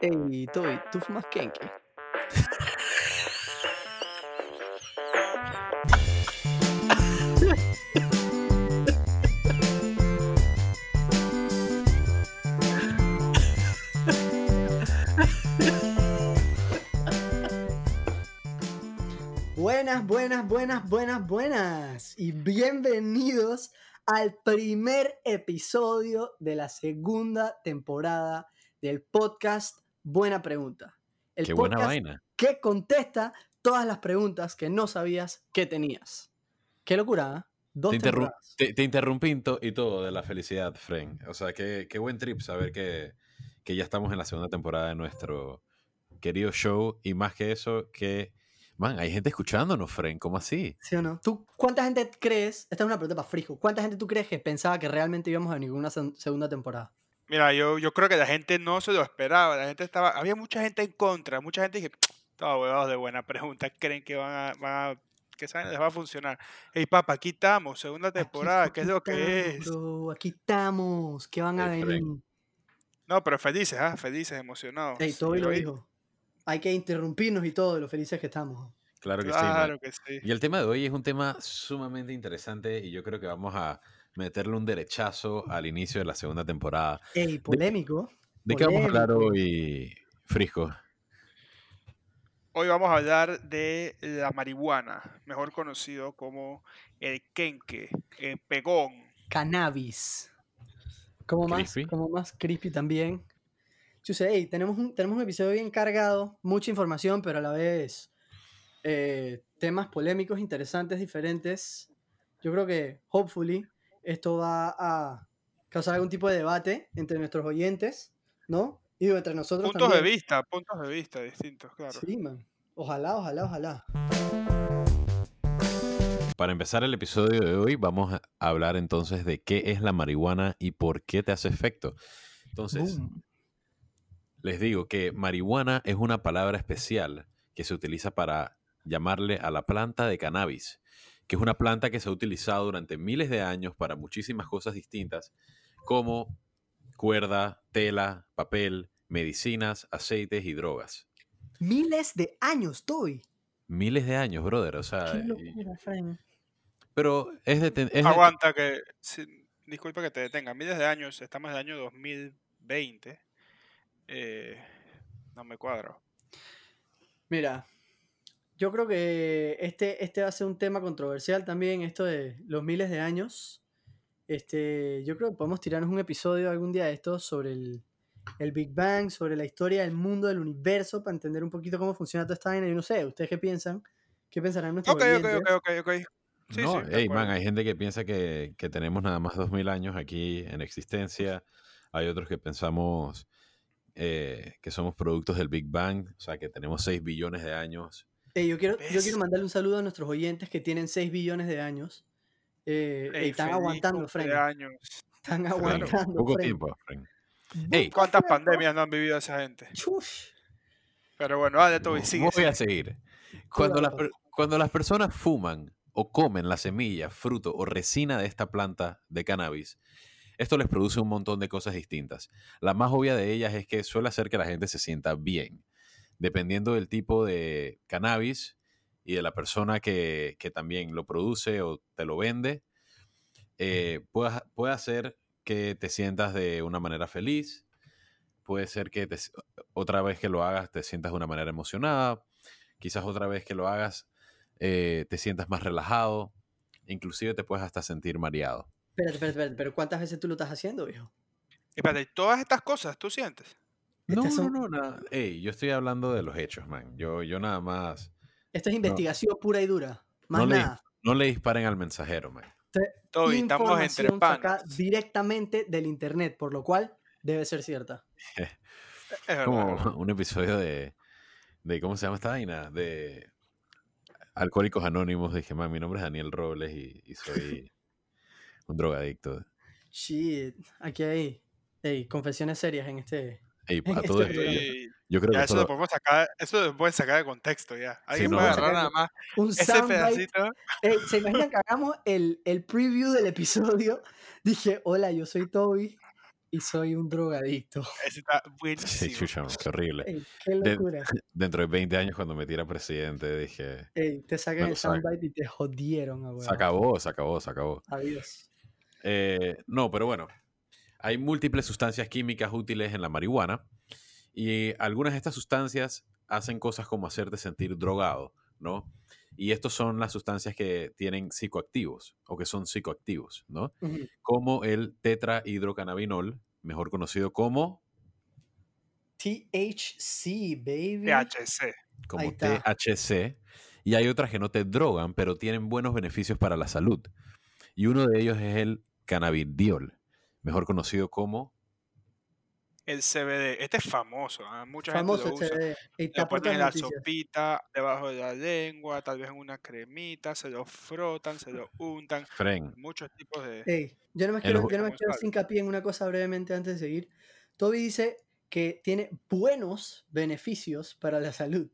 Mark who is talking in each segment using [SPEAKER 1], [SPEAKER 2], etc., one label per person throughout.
[SPEAKER 1] Ey, Toby, ¿tú fumas kenke? Buenas, buenas, buenas, buenas, buenas. Y bienvenidos al primer episodio de la segunda temporada del podcast Buena Pregunta. El
[SPEAKER 2] Qué buena vaina.
[SPEAKER 1] que contesta todas las preguntas que no sabías que tenías. Qué locura. Dos
[SPEAKER 2] Te, interrumpí y todo de la felicidad, Fren. O sea, qué, qué buen trip saber que, que ya estamos en la segunda temporada de nuestro querido show. Y más que eso, que, man, hay gente escuchándonos, Fren. ¿Cómo así?
[SPEAKER 1] ¿Sí o no? ¿Tú cuánta gente crees? Esta es una pregunta para Frijo. ¿Cuánta gente tú crees que pensaba que realmente íbamos a venir con una se- segunda temporada?
[SPEAKER 3] Mira, yo, yo creo que la gente no se lo esperaba. La gente estaba. Había mucha gente en contra. Mucha gente dije, todos huevados de buena pregunta. Creen que van a. Van a que saben, les va a funcionar. Ey, papá, aquí estamos, segunda temporada, ¿qué es lo que es?
[SPEAKER 1] aquí estamos. ¿Qué van a
[SPEAKER 2] Ey,
[SPEAKER 1] venir?
[SPEAKER 3] No, pero felices, ¿ah? Felices, emocionados.
[SPEAKER 1] Ey, Toby
[SPEAKER 3] Y
[SPEAKER 1] lo
[SPEAKER 3] hoy-
[SPEAKER 1] dijo. Hay que interrumpirnos y todo de lo felices que estamos.
[SPEAKER 2] Claro que sí.
[SPEAKER 3] Claro que sí.
[SPEAKER 2] Y el tema de hoy es un tema sumamente interesante y yo creo que vamos a meterle un derechazo al inicio de la segunda temporada.
[SPEAKER 1] Ey, polémico.
[SPEAKER 2] ¿De qué vamos a hablar hoy, Frisco?
[SPEAKER 3] Hoy vamos a hablar de la marihuana, mejor conocido como el kenke, el pegón.
[SPEAKER 1] Cannabis. Como más,
[SPEAKER 2] Crispy.
[SPEAKER 1] como más crispy también. Yo sé, ey, tenemos un, tenemos un episodio bien cargado, mucha información, pero a la vez eh, temas polémicos, interesantes, diferentes. Yo creo que, hopefully, esto va a causar algún tipo de debate entre nuestros oyentes, ¿no? Y entre nosotros
[SPEAKER 3] Puntos de vista, puntos de vista distintos, claro.
[SPEAKER 1] Sí, man. Ojalá, ojalá, ojalá.
[SPEAKER 2] Para empezar el episodio de hoy, vamos a hablar entonces de qué es la marihuana y por qué te hace efecto. Entonces,
[SPEAKER 1] Boom.
[SPEAKER 2] les digo que marihuana es una palabra especial que se utiliza para llamarle a la planta de cannabis, que es una planta que se ha utilizado durante miles de años para muchísimas cosas distintas, como cuerda, tela, papel, medicinas, aceites y drogas.
[SPEAKER 1] Miles de años, Toby.
[SPEAKER 2] Miles de años, brother. O sea,
[SPEAKER 1] Qué
[SPEAKER 2] y-
[SPEAKER 1] locura, Frank.
[SPEAKER 2] pero es de... es de-
[SPEAKER 3] Aguanta que, sí, disculpa que te detenga, miles de años, estamos en el año 2020, eh, no me cuadro.
[SPEAKER 1] Mira, yo creo que este, este va a ser un tema controversial también, esto de los miles de años. Este, yo creo que podemos tirarnos un episodio algún día de esto sobre el, el Big Bang, sobre la historia del mundo, del universo, para entender un poquito cómo funciona toda esta vaina. Yo no sé, ¿ustedes qué piensan? ¿Qué pensarán nuestros
[SPEAKER 3] Ok, ok,
[SPEAKER 1] oyentes?
[SPEAKER 3] ok, ok, ok. Sí,
[SPEAKER 2] no,
[SPEAKER 3] sí, de
[SPEAKER 2] ey, man, hay gente que piensa que, que tenemos nada más 2000 años aquí en existencia. Hay otros que pensamos eh, que somos productos del Big Bang, o sea, que tenemos 6 billones de años.
[SPEAKER 1] Ey, yo, quiero, yo quiero mandarle un saludo a nuestros oyentes que tienen 6 billones de años. Eh, ey,
[SPEAKER 3] Ey,
[SPEAKER 1] están aguantando, Frank. Están aguantando,
[SPEAKER 2] poco
[SPEAKER 1] Frank.
[SPEAKER 2] tiempo, Frank. Ey,
[SPEAKER 3] ¿Cuántas pandemias no han vivido esa gente?
[SPEAKER 1] Chush.
[SPEAKER 3] Pero bueno, dale, Toby, sigue.
[SPEAKER 2] voy a seguir. Cuando las, cuando las personas fuman o comen la semilla, fruto o resina de esta planta de cannabis, esto les produce un montón de cosas distintas. La más obvia de ellas es que suele hacer que la gente se sienta bien. Dependiendo del tipo de cannabis y de la persona que, que también lo produce o te lo vende, eh, puede, puede hacer que te sientas de una manera feliz, puede ser que te otra vez que lo hagas te sientas de una manera emocionada, quizás otra vez que lo hagas eh, te sientas más relajado, inclusive te puedes hasta sentir mareado.
[SPEAKER 1] Espérate, espérate, espérate, pero ¿cuántas veces tú lo estás haciendo, viejo?
[SPEAKER 3] Espérate, todas estas cosas, ¿tú sientes?
[SPEAKER 2] No,
[SPEAKER 1] son-
[SPEAKER 2] no, no, nada. Ey, yo estoy hablando de los hechos, man. Yo, yo nada más.
[SPEAKER 1] Esto es investigación pura y dura. Más
[SPEAKER 2] No le,
[SPEAKER 1] nada.
[SPEAKER 2] no le disparen al mensajero, man.
[SPEAKER 3] Toby, estamos entre panas.
[SPEAKER 1] directamente del internet, por lo cual debe ser cierta.
[SPEAKER 3] Es verdad,
[SPEAKER 2] Como un episodio de, de. ¿Cómo se llama esta vaina? De Alcohólicos Anónimos. Dije, man, mi nombre es Daniel Robles y, y soy un drogadicto.
[SPEAKER 1] Shit, aquí hay ey, confesiones serias en este.
[SPEAKER 2] Ey, a todo
[SPEAKER 1] este
[SPEAKER 2] esto, yo,
[SPEAKER 3] Sí,
[SPEAKER 2] yo creo
[SPEAKER 3] ya
[SPEAKER 2] que
[SPEAKER 3] eso lo podemos sacar, eso lo pueden sacar de contexto ya. Alguien
[SPEAKER 2] no,
[SPEAKER 3] puede
[SPEAKER 2] no.
[SPEAKER 3] agarrar nada más
[SPEAKER 1] Un
[SPEAKER 3] ese
[SPEAKER 1] soundbite.
[SPEAKER 3] pedacito.
[SPEAKER 1] Ey, ¿Se imaginan que hagamos el, el preview del episodio? Dije, hola, yo soy Toby. y soy un drogadicto.
[SPEAKER 3] Ese está
[SPEAKER 2] Sí,
[SPEAKER 3] buenísimo.
[SPEAKER 2] chucha, qué horrible.
[SPEAKER 1] Ey, qué
[SPEAKER 2] De-
[SPEAKER 1] locura.
[SPEAKER 2] Dentro de 20 años, cuando me tira presidente, dije,
[SPEAKER 1] Ey, te sacan el soundbite y te jodieron, a
[SPEAKER 2] se acabó, se acabó, se acabó.
[SPEAKER 1] Adiós.
[SPEAKER 2] Eh, no, pero bueno, hay múltiples sustancias químicas útiles en la marihuana y algunas de estas sustancias hacen cosas como hacerte sentir drogado, ¿no? Y estos son las sustancias que tienen psicoactivos o que son psicoactivos, ¿no? Como el tetrahidrocannabinol, mejor conocido como,
[SPEAKER 1] THC, baby.
[SPEAKER 3] THC.
[SPEAKER 2] como. THC. Y hay otras que no te drogan, pero tienen buenos beneficios para la salud. Y uno de ellos es el cannabidiol, mejor conocido como
[SPEAKER 3] El CBD. Este es famoso. ¿ah? Mucha
[SPEAKER 1] Famoso
[SPEAKER 3] gente lo usa.
[SPEAKER 1] este. Ey, está
[SPEAKER 3] Lo ponen en la
[SPEAKER 1] noticias.
[SPEAKER 3] sopita, debajo de la lengua, tal vez en una cremita, se lo frotan, se lo untan.
[SPEAKER 2] Fren.
[SPEAKER 3] Muchos tipos de...
[SPEAKER 1] Yo no me
[SPEAKER 2] El
[SPEAKER 1] quiero, yo no quiero hincapié en una cosa brevemente antes de seguir. Toby dice que tiene buenos beneficios para la salud.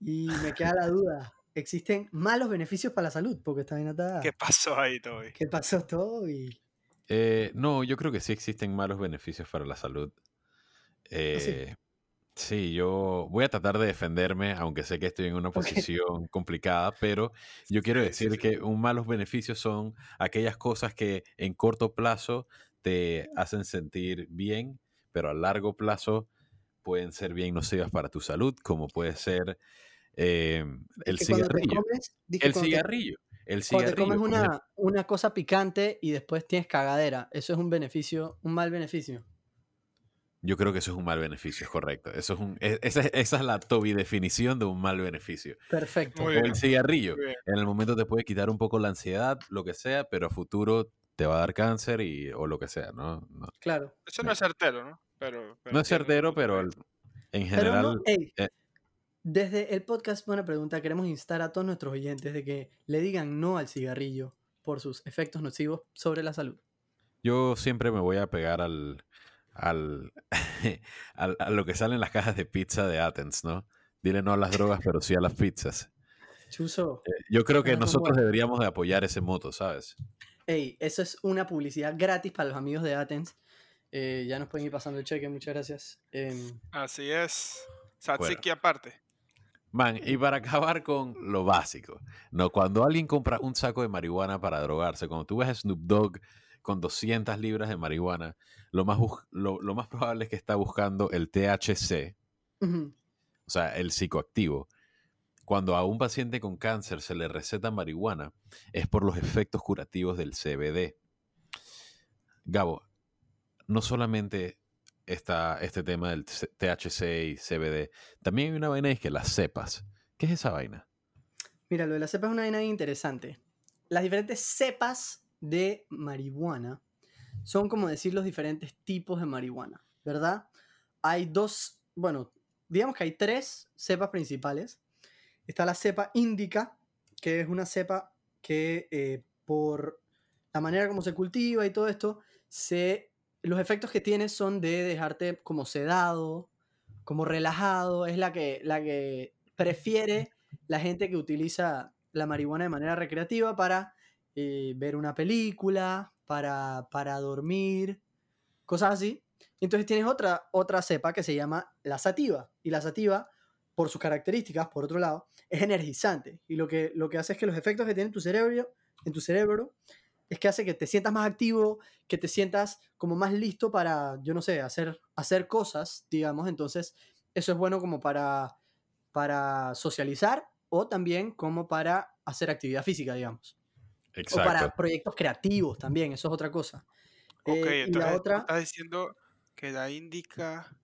[SPEAKER 1] Y me queda la duda. ¿Existen malos beneficios para la salud? Porque está bien atada.
[SPEAKER 3] ¿Qué pasó ahí, Toby?
[SPEAKER 1] ¿Qué pasó, Toby?
[SPEAKER 2] Eh, no, yo creo que sí existen malos beneficios para la salud. Eh, sí, yo voy a tratar de defenderme, aunque sé que estoy en una posición complicada, pero yo quiero
[SPEAKER 3] sí,
[SPEAKER 2] decir
[SPEAKER 3] sí.
[SPEAKER 2] que un malos beneficios son aquellas cosas que en corto plazo te hacen sentir bien, pero a largo plazo pueden ser bien nocivas para tu salud, como puede ser eh, el cigarrillo.
[SPEAKER 1] comes,
[SPEAKER 2] El
[SPEAKER 1] cuando te-
[SPEAKER 2] cigarrillo. El
[SPEAKER 1] Cuando te comes una, una cosa picante y después tienes cagadera, eso es un beneficio, un mal beneficio.
[SPEAKER 2] Yo creo que eso es un mal beneficio, es correcto. Eso es un, e- esa, es- esa es la Toby definición de un mal beneficio.
[SPEAKER 1] Perfecto.
[SPEAKER 3] Muy
[SPEAKER 2] O
[SPEAKER 3] bien.
[SPEAKER 2] el cigarrillo. En el momento te puede quitar un poco la ansiedad, lo que sea, pero a futuro te va a dar cáncer y, o lo que sea, ¿no? No,
[SPEAKER 1] Claro.
[SPEAKER 3] Eso no es certero, ¿no? Pero, pero
[SPEAKER 2] no es certero, pero el- en
[SPEAKER 1] Pero
[SPEAKER 2] general...
[SPEAKER 1] no,
[SPEAKER 2] eh.
[SPEAKER 1] Desde el podcast Buena Pregunta queremos instar a todos nuestros oyentes de que le digan no al cigarrillo por sus efectos nocivos sobre la salud.
[SPEAKER 2] Yo siempre me voy a pegar al, al, al- a lo que sale en las cajas de pizza de Athens, ¿no? Dile no a las drogas, pero sí a las pizzas.
[SPEAKER 1] Chuso,
[SPEAKER 2] Eh, Yo creo que
[SPEAKER 1] como-
[SPEAKER 2] nosotros deberíamos de apoyar ese moto, ¿sabes?
[SPEAKER 1] ey, eso es una publicidad gratis para los amigos de Athens. Eh, ya nos pueden ir pasando el cheque, muchas gracias. Em,
[SPEAKER 3] Así es. Satsiki aparte.
[SPEAKER 2] Man, y para acabar con lo básico, ¿no? Cuando alguien compra un saco de marihuana para drogarse, cuando tú ves a Snoop Dogg con 200 libras de marihuana, lo más, lo, lo más probable es que está buscando el THC, o sea, el psicoactivo. Cuando a un paciente con cáncer se le receta marihuana, es por los efectos curativos del CBD. Gabo, no solamente está este tema del THC y CBD, también hay una vaina es que las cepas. ¿Qué es esa vaina?
[SPEAKER 1] Mira, lo de la cepa es una vaina interesante. Las diferentes cepas de marihuana son como decir los diferentes tipos de marihuana, ¿verdad? Hay dos, bueno, digamos que hay tres cepas principales. Está la cepa índica, que es una cepa que eh, por la manera como se cultiva y todo esto, se, los efectos que tiene son de dejarte como sedado, como relajado. Es la que, la que prefiere la gente que utiliza la marihuana de manera recreativa para eh, ver una película, para, para dormir, cosas así. Entonces tienes otra, otra cepa que se llama la sativa. Y la sativa, por sus características, por otro lado, es energizante. Y lo que, lo que hace es que los efectos que tiene en tu cerebro, en tu cerebro es que hace que te sientas más activo, que te sientas como más listo para, yo no sé, hacer, hacer cosas, digamos. Entonces, eso es bueno como para, para socializar o también como para hacer actividad física, digamos. O para
[SPEAKER 2] Exacto.
[SPEAKER 1] proyectos creativos también, eso es otra cosa.
[SPEAKER 3] Ok,
[SPEAKER 1] Eh,
[SPEAKER 3] entonces
[SPEAKER 1] la otra,
[SPEAKER 3] estás diciendo que la indica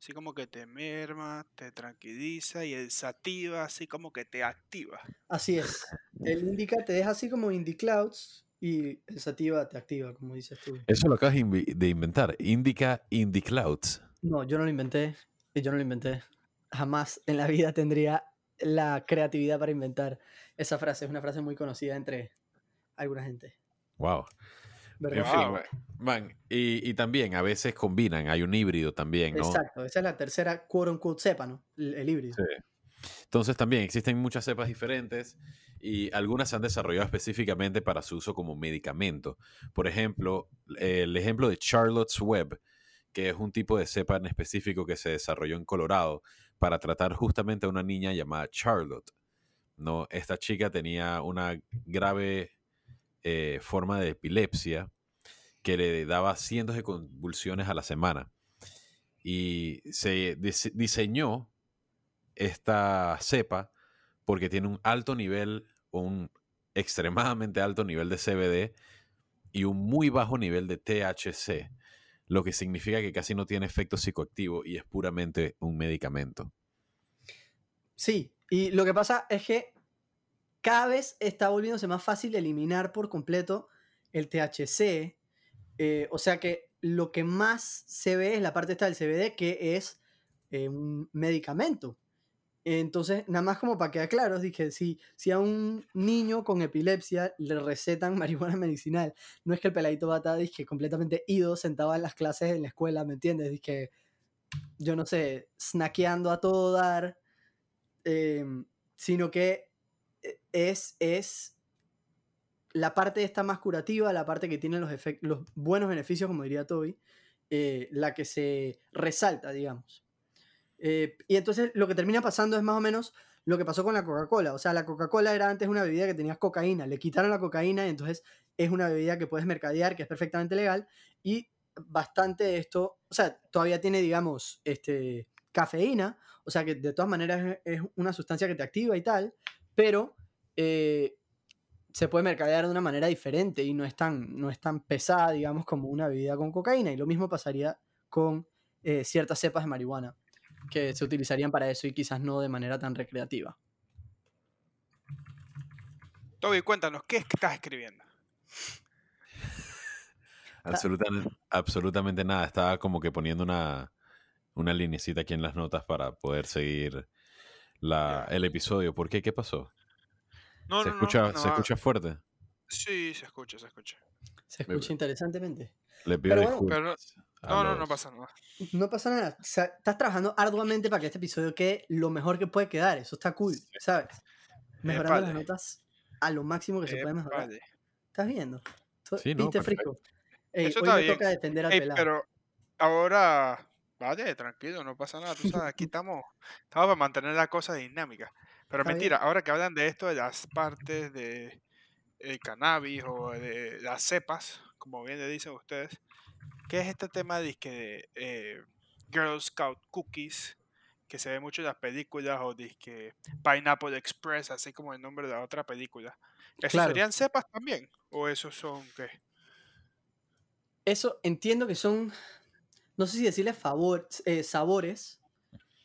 [SPEAKER 3] así como que te merma, te tranquiliza y el sativa así como que te activa.
[SPEAKER 1] así es. El indica te deja así como indie clouds y el sativa te activa, como dices tú.
[SPEAKER 2] Eso lo acabas de inventar. Indica Indie Clouds.
[SPEAKER 1] No, yo no lo inventé. Yo no lo inventé. Jamás en la vida tendría la creatividad para inventar esa frase. Es una frase muy conocida entre alguna gente.
[SPEAKER 2] Wow. En fin,
[SPEAKER 3] Wow.
[SPEAKER 2] man, man, y, y también a veces combinan, hay un híbrido también, ¿no?
[SPEAKER 1] Exacto. Esa es la tercera quote unquote cepa, ¿no? El, el híbrido.
[SPEAKER 2] Sí. Entonces también existen muchas cepas diferentes y algunas se han desarrollado específicamente para su uso como medicamento. Por ejemplo, el ejemplo de Charlotte's Web, que es un tipo de cepa en específico que se desarrolló en Colorado para tratar justamente a una niña llamada Charlotte. ¿no? Esta chica tenía una grave eh, forma de epilepsia que le daba cientos de convulsiones a la semana. Y se diseñó esta cepa porque tiene un alto nivel, un extremadamente alto nivel de CBD y un muy bajo nivel de THC, lo que significa que casi no tiene efecto psicoactivo y es puramente un medicamento.
[SPEAKER 1] Sí, y lo que pasa es que cada vez está volviéndose más fácil eliminar por completo el THC, eh, o sea que lo que más se ve es la parte esta del CBD, que es eh, un medicamento. Entonces, nada más como para quedar claro, dije, si, si a un niño con epilepsia le recetan marihuana medicinal, no es que el peladito va a estar dije, completamente ido, sentado en las clases en la escuela, ¿me entiendes? Dije, yo no sé, snackeando a todo dar, em, sino que eh, es, es la parte esta más curativa, la parte que tiene los, los buenos beneficios, como diría Toby, eh, la que se resalta, digamos. Eh, y entonces lo que termina pasando es más o menos lo que pasó con la Coca-Cola. O sea, la Coca-Cola era antes una bebida que tenía cocaína, le quitaron la cocaína y entonces es una bebida que puedes mercadear, que es perfectamente legal. Y bastante de esto, o sea, todavía tiene, digamos, este, cafeína, o sea que de todas maneras es una sustancia que te activa y tal, pero eh, se puede mercadear de una manera diferente y no es, tan, no es tan pesada, digamos, como una bebida con cocaína. Y lo mismo pasaría con eh, ciertas cepas de marihuana que se utilizarían para eso y quizás no de manera tan recreativa.
[SPEAKER 3] Toby, cuéntanos, ¿qué es que estás escribiendo?
[SPEAKER 2] Absolutamente, absolutamente nada. Estaba como que poniendo una, una linecita aquí en las notas para poder seguir la, el episodio. ¿Por qué? ¿Qué pasó?
[SPEAKER 3] No,
[SPEAKER 2] ¿Se,
[SPEAKER 3] no,
[SPEAKER 2] escucha,
[SPEAKER 3] no,
[SPEAKER 2] ¿Se
[SPEAKER 3] no,
[SPEAKER 2] escucha fuerte?
[SPEAKER 3] Sí, se escucha, se escucha.
[SPEAKER 1] Se escucha interesantemente.
[SPEAKER 2] Le pido
[SPEAKER 1] Pero bueno.
[SPEAKER 3] No, no, no
[SPEAKER 2] los-
[SPEAKER 3] pasa nada.
[SPEAKER 1] No pasa nada. O sea, estás trabajando arduamente para que este episodio quede lo mejor que puede quedar. Eso está cool, ¿sabes? Mejorando las
[SPEAKER 3] Épale.
[SPEAKER 1] notas a lo máximo que se puede mejorar.
[SPEAKER 3] Épale.
[SPEAKER 1] ¿Estás viendo?
[SPEAKER 2] Sí, no,
[SPEAKER 1] ¿Viste,
[SPEAKER 2] perfecto.
[SPEAKER 1] Frisco? Ey,
[SPEAKER 3] Eso
[SPEAKER 1] hoy
[SPEAKER 3] está
[SPEAKER 1] me
[SPEAKER 3] bien.
[SPEAKER 1] toca defender al
[SPEAKER 3] Ey,
[SPEAKER 1] pelado.
[SPEAKER 3] pero ahora, vale, tranquilo, no pasa nada. Tú sabes, aquí estamos, estamos para mantener la cosa dinámica. Pero
[SPEAKER 1] Está bien.
[SPEAKER 3] mentira, ahora que hablan de esto, de las partes de el cannabis o de las cepas, como bien le dicen ustedes, ¿qué es este tema de, que de eh, Girl Scout Cookies? Que se ve mucho en las películas o que Pineapple Express, así como el nombre de la otra película. ¿Eso
[SPEAKER 1] Claro.
[SPEAKER 3] serían cepas también? ¿O esos son qué?
[SPEAKER 1] Eso entiendo que son, no sé si decirle favor, eh, sabores.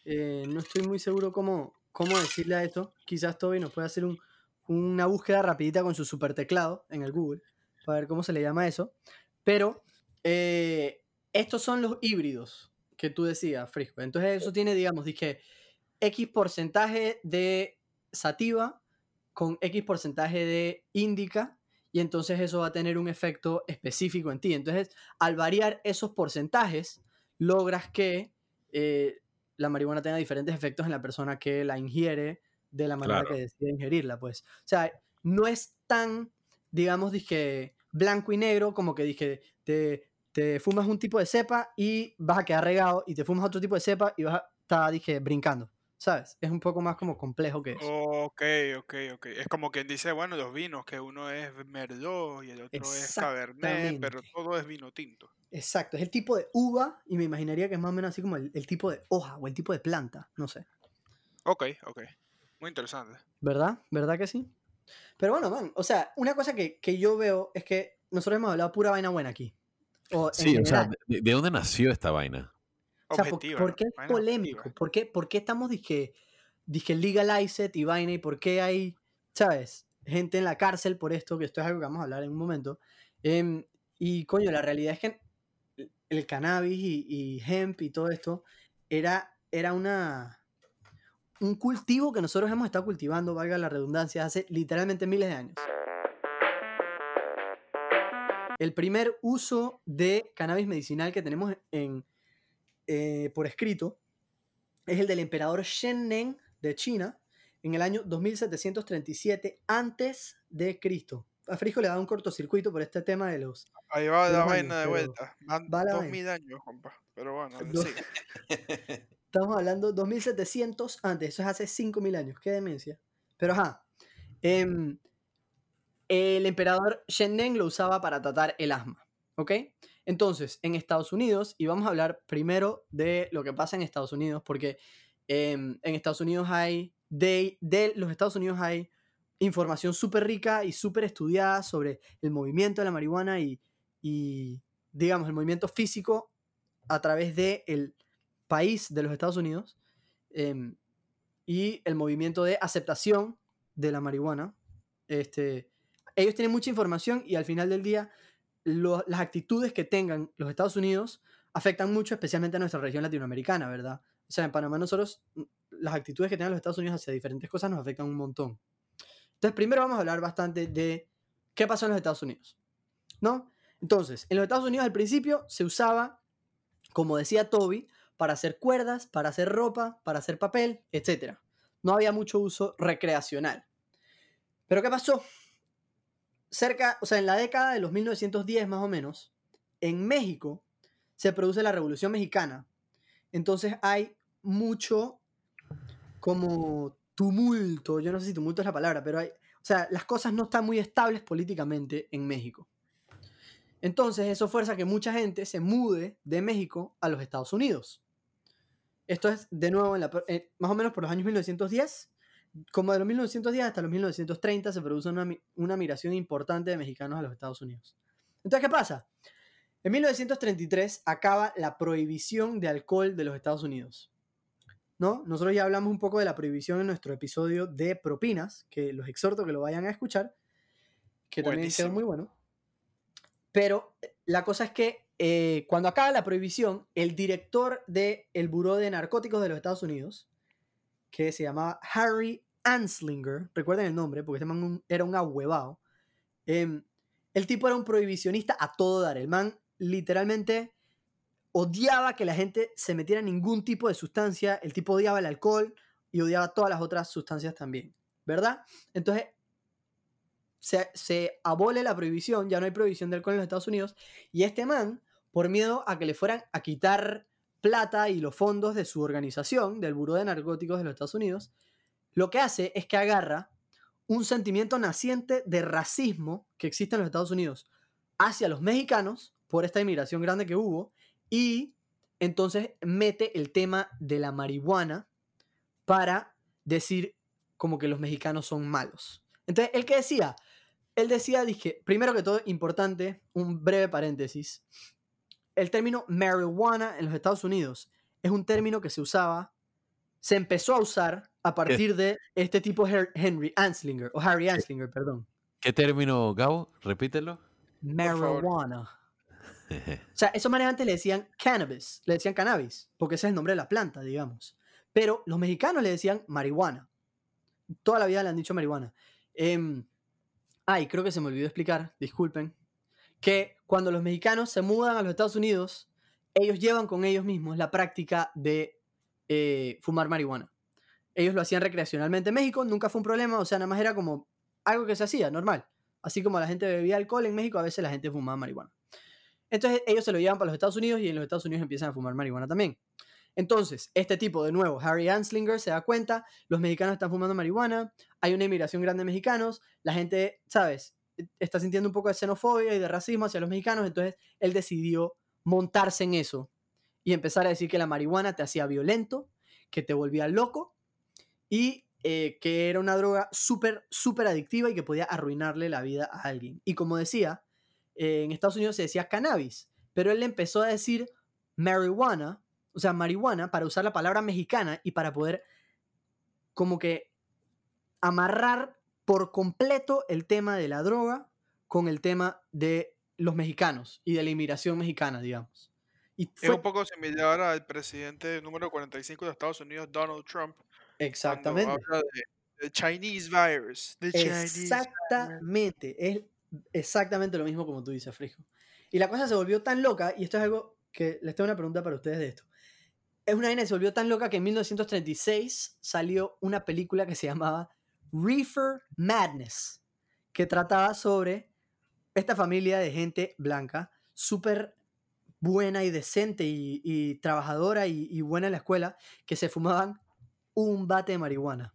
[SPEAKER 1] eh, no estoy muy seguro cómo, cómo decirle a esto. Quizás Toby nos puede hacer un- una búsqueda rapidita con su super teclado en el Google para ver cómo se le llama eso. Pero eh, estos son los híbridos que tú decías, Frisco. Entonces eso tiene, digamos, dije, X porcentaje de sativa con X porcentaje de índica y entonces eso va a tener un efecto específico en ti. Entonces, al variar esos porcentajes, logras que eh, la marihuana tenga diferentes efectos en la persona que la ingiere de la manera
[SPEAKER 2] Claro.
[SPEAKER 1] que decide ingerirla, pues. O sea, no es tan, digamos, dije, blanco y negro como que dije, te, te fumas un tipo de cepa y vas a quedar regado y te fumas otro tipo de cepa y vas a estar, dije, brincando. ¿Sabes? Es un poco más como complejo que eso.
[SPEAKER 3] Ok, ok, ok. Es como quien dice, bueno, los vinos, que uno es Merlot y el otro es Cabernet, pero todo es vino tinto.
[SPEAKER 1] Exacto, es el tipo de uva y me imaginaría que es más o menos así como el, el tipo de hoja o el tipo de planta, no sé.
[SPEAKER 3] Ok, ok. Muy interesante.
[SPEAKER 1] ¿Verdad? ¿Verdad que sí? Pero bueno, man, o sea, una cosa que, que yo veo es que nosotros hemos hablado pura vaina buena aquí. O
[SPEAKER 2] Sí, o sea. ¿de, de dónde nació esta vaina?
[SPEAKER 1] O sea, ¿por,
[SPEAKER 3] Objetiva.
[SPEAKER 1] por
[SPEAKER 3] ¿no?
[SPEAKER 1] qué es
[SPEAKER 3] Vaina
[SPEAKER 1] polémico?
[SPEAKER 3] objetiva.
[SPEAKER 1] ¿Por qué, por qué estamos, dije, dije legalized y vaina? ¿Y por qué hay, sabes, gente en la cárcel por esto? Que esto es algo que vamos a hablar en un momento. Em, y coño, la realidad es que el cannabis y, y hemp y todo esto era, era una, un cultivo que nosotros hemos estado cultivando, valga la redundancia, hace literalmente miles de años. El primer uso de cannabis medicinal que tenemos en, eh, por escrito es el del emperador Shen Neng de China en el año 2737 antes de Cristo. A Frijo le da un cortocircuito por este tema de los...
[SPEAKER 3] Ahí va la vaina de vuelta. Van
[SPEAKER 1] va la
[SPEAKER 3] dos mil años, compa. Pero bueno,
[SPEAKER 1] Dos-
[SPEAKER 3] sí.
[SPEAKER 1] Estamos hablando 2700 antes, eso es hace 5000 años, qué demencia. Pero ajá, em, el emperador Shenneng lo usaba para tratar el asma, ¿ok? Entonces, en Estados Unidos, y vamos a hablar primero de lo que pasa en Estados Unidos, porque em, en Estados Unidos hay, de, los Estados Unidos hay información súper rica y súper estudiada sobre el movimiento de la marihuana y, y, digamos, el movimiento físico a través del país de los Estados Unidos em, y el movimiento de aceptación de la marihuana. Este, ellos tienen mucha información y al final del día las actitudes que tengan los Estados Unidos afectan mucho, especialmente a nuestra región latinoamericana, ¿verdad? O sea, en Panamá nosotros, mm, las actitudes que tengan los Estados Unidos hacia diferentes cosas nos afectan un montón. Entonces, primero vamos a hablar bastante de qué pasó en los Estados Unidos, ¿no? Entonces, en los Estados Unidos al principio se usaba, como decía Toby, para hacer cuerdas, para hacer ropa, para hacer papel, etc. No había mucho uso recreacional. Pero ¿qué pasó? Cerca, o sea, en la década de los 1910 más o menos, en México se produce la Revolución Mexicana. Entonces hay mucho como tumulto, yo no sé si tumulto es la palabra, pero hay, o sea, las cosas no están muy estables políticamente en México. Entonces eso fuerza que mucha gente se mude de México a los Estados Unidos. Esto es de nuevo en la eh, más o menos por los años 1910. Como de los 1910 hasta los 1930 se produce una, una migración importante de mexicanos a los Estados Unidos. Entonces, ¿qué pasa? En 1933 acaba la prohibición de alcohol de los Estados Unidos. ¿No? Nosotros ya hablamos un poco de la prohibición en nuestro episodio de propinas, que los exhorto que lo vayan a escuchar, que también quedó muy bueno. Pero eh, la cosa es que eh, cuando acaba la prohibición, el director del el Buró de Narcóticos de los Estados Unidos, que se llamaba Harry Anslinger, recuerden el nombre, porque este man era un ahuevado, em, el tipo era un prohibicionista a todo dar. El man literalmente odiaba que la gente se metiera ningún tipo de sustancia, el tipo odiaba el alcohol y odiaba todas las otras sustancias también, ¿verdad? Entonces, se, se abole la prohibición, ya no hay prohibición de alcohol en los Estados Unidos, y este man, por miedo a que le fueran a quitar plata y los fondos de su organización, del Buró de Narcóticos de los Estados Unidos, lo que hace es que agarra un sentimiento naciente de racismo que existe en los Estados Unidos hacia los mexicanos por esta inmigración grande que hubo y entonces mete el tema de la marihuana para decir como que los mexicanos son malos. Entonces, ¿el que decía? Él decía, dije, primero que todo, importante, un breve paréntesis. El término marijuana en los Estados Unidos es un término que se usaba, se empezó a usar a partir de este tipo Henry Anslinger, o Harry Anslinger, perdón.
[SPEAKER 2] ¿Qué término, Gabo? Repítelo.
[SPEAKER 1] Marijuana. O sea, esos manes antes le decían cannabis, le decían cannabis, porque ese es el nombre de la planta, digamos. Pero los mexicanos le decían marihuana. Toda la vida le han dicho marihuana. Em, ay, creo que se me olvidó explicar, disculpen, que cuando los mexicanos se mudan a los Estados Unidos, ellos llevan con ellos mismos la práctica de eh, fumar marihuana. Ellos lo hacían recreacionalmente en México, nunca fue un problema, o sea, nada más era como algo que se hacía, normal. Así como la gente bebía alcohol en México, a veces la gente fumaba marihuana. Entonces ellos se lo llevan para los Estados Unidos y en los Estados Unidos empiezan a fumar marihuana también. Entonces, este tipo, de nuevo, Harry Anslinger se da cuenta, los mexicanos están fumando marihuana, hay una inmigración grande de mexicanos, la gente, ¿sabes? Está sintiendo un poco de xenofobia y de racismo hacia los mexicanos, entonces él decidió montarse en eso y empezar a decir que la marihuana te hacía violento, que te volvía loco y eh, que era una droga súper, súper adictiva y que podía arruinarle la vida a alguien. Y como decía, eh, en Estados Unidos se decía cannabis, pero él empezó a decir marihuana, o sea, marihuana, para usar la palabra mexicana y para poder como que amarrar por completo el tema de la droga con el tema de los mexicanos y de la inmigración mexicana, digamos. Y
[SPEAKER 3] Es un poco similar al presidente número 45 de Estados Unidos, Donald Trump,
[SPEAKER 1] exactamente.
[SPEAKER 3] habla de, de Chinese virus. The Chinese virus.
[SPEAKER 1] Exactamente, es exactamente lo mismo como tú dices, Frijo. Y la cosa se volvió tan loca, y esto es algo que les tengo una pregunta para ustedes de esto. es una vaina que se volvió tan loca que en 1936 salió una película que se llamaba Reefer Madness, que trataba sobre esta familia de gente blanca, súper buena y decente y, y trabajadora y, y buena en la escuela, que se fumaban un bate de marihuana.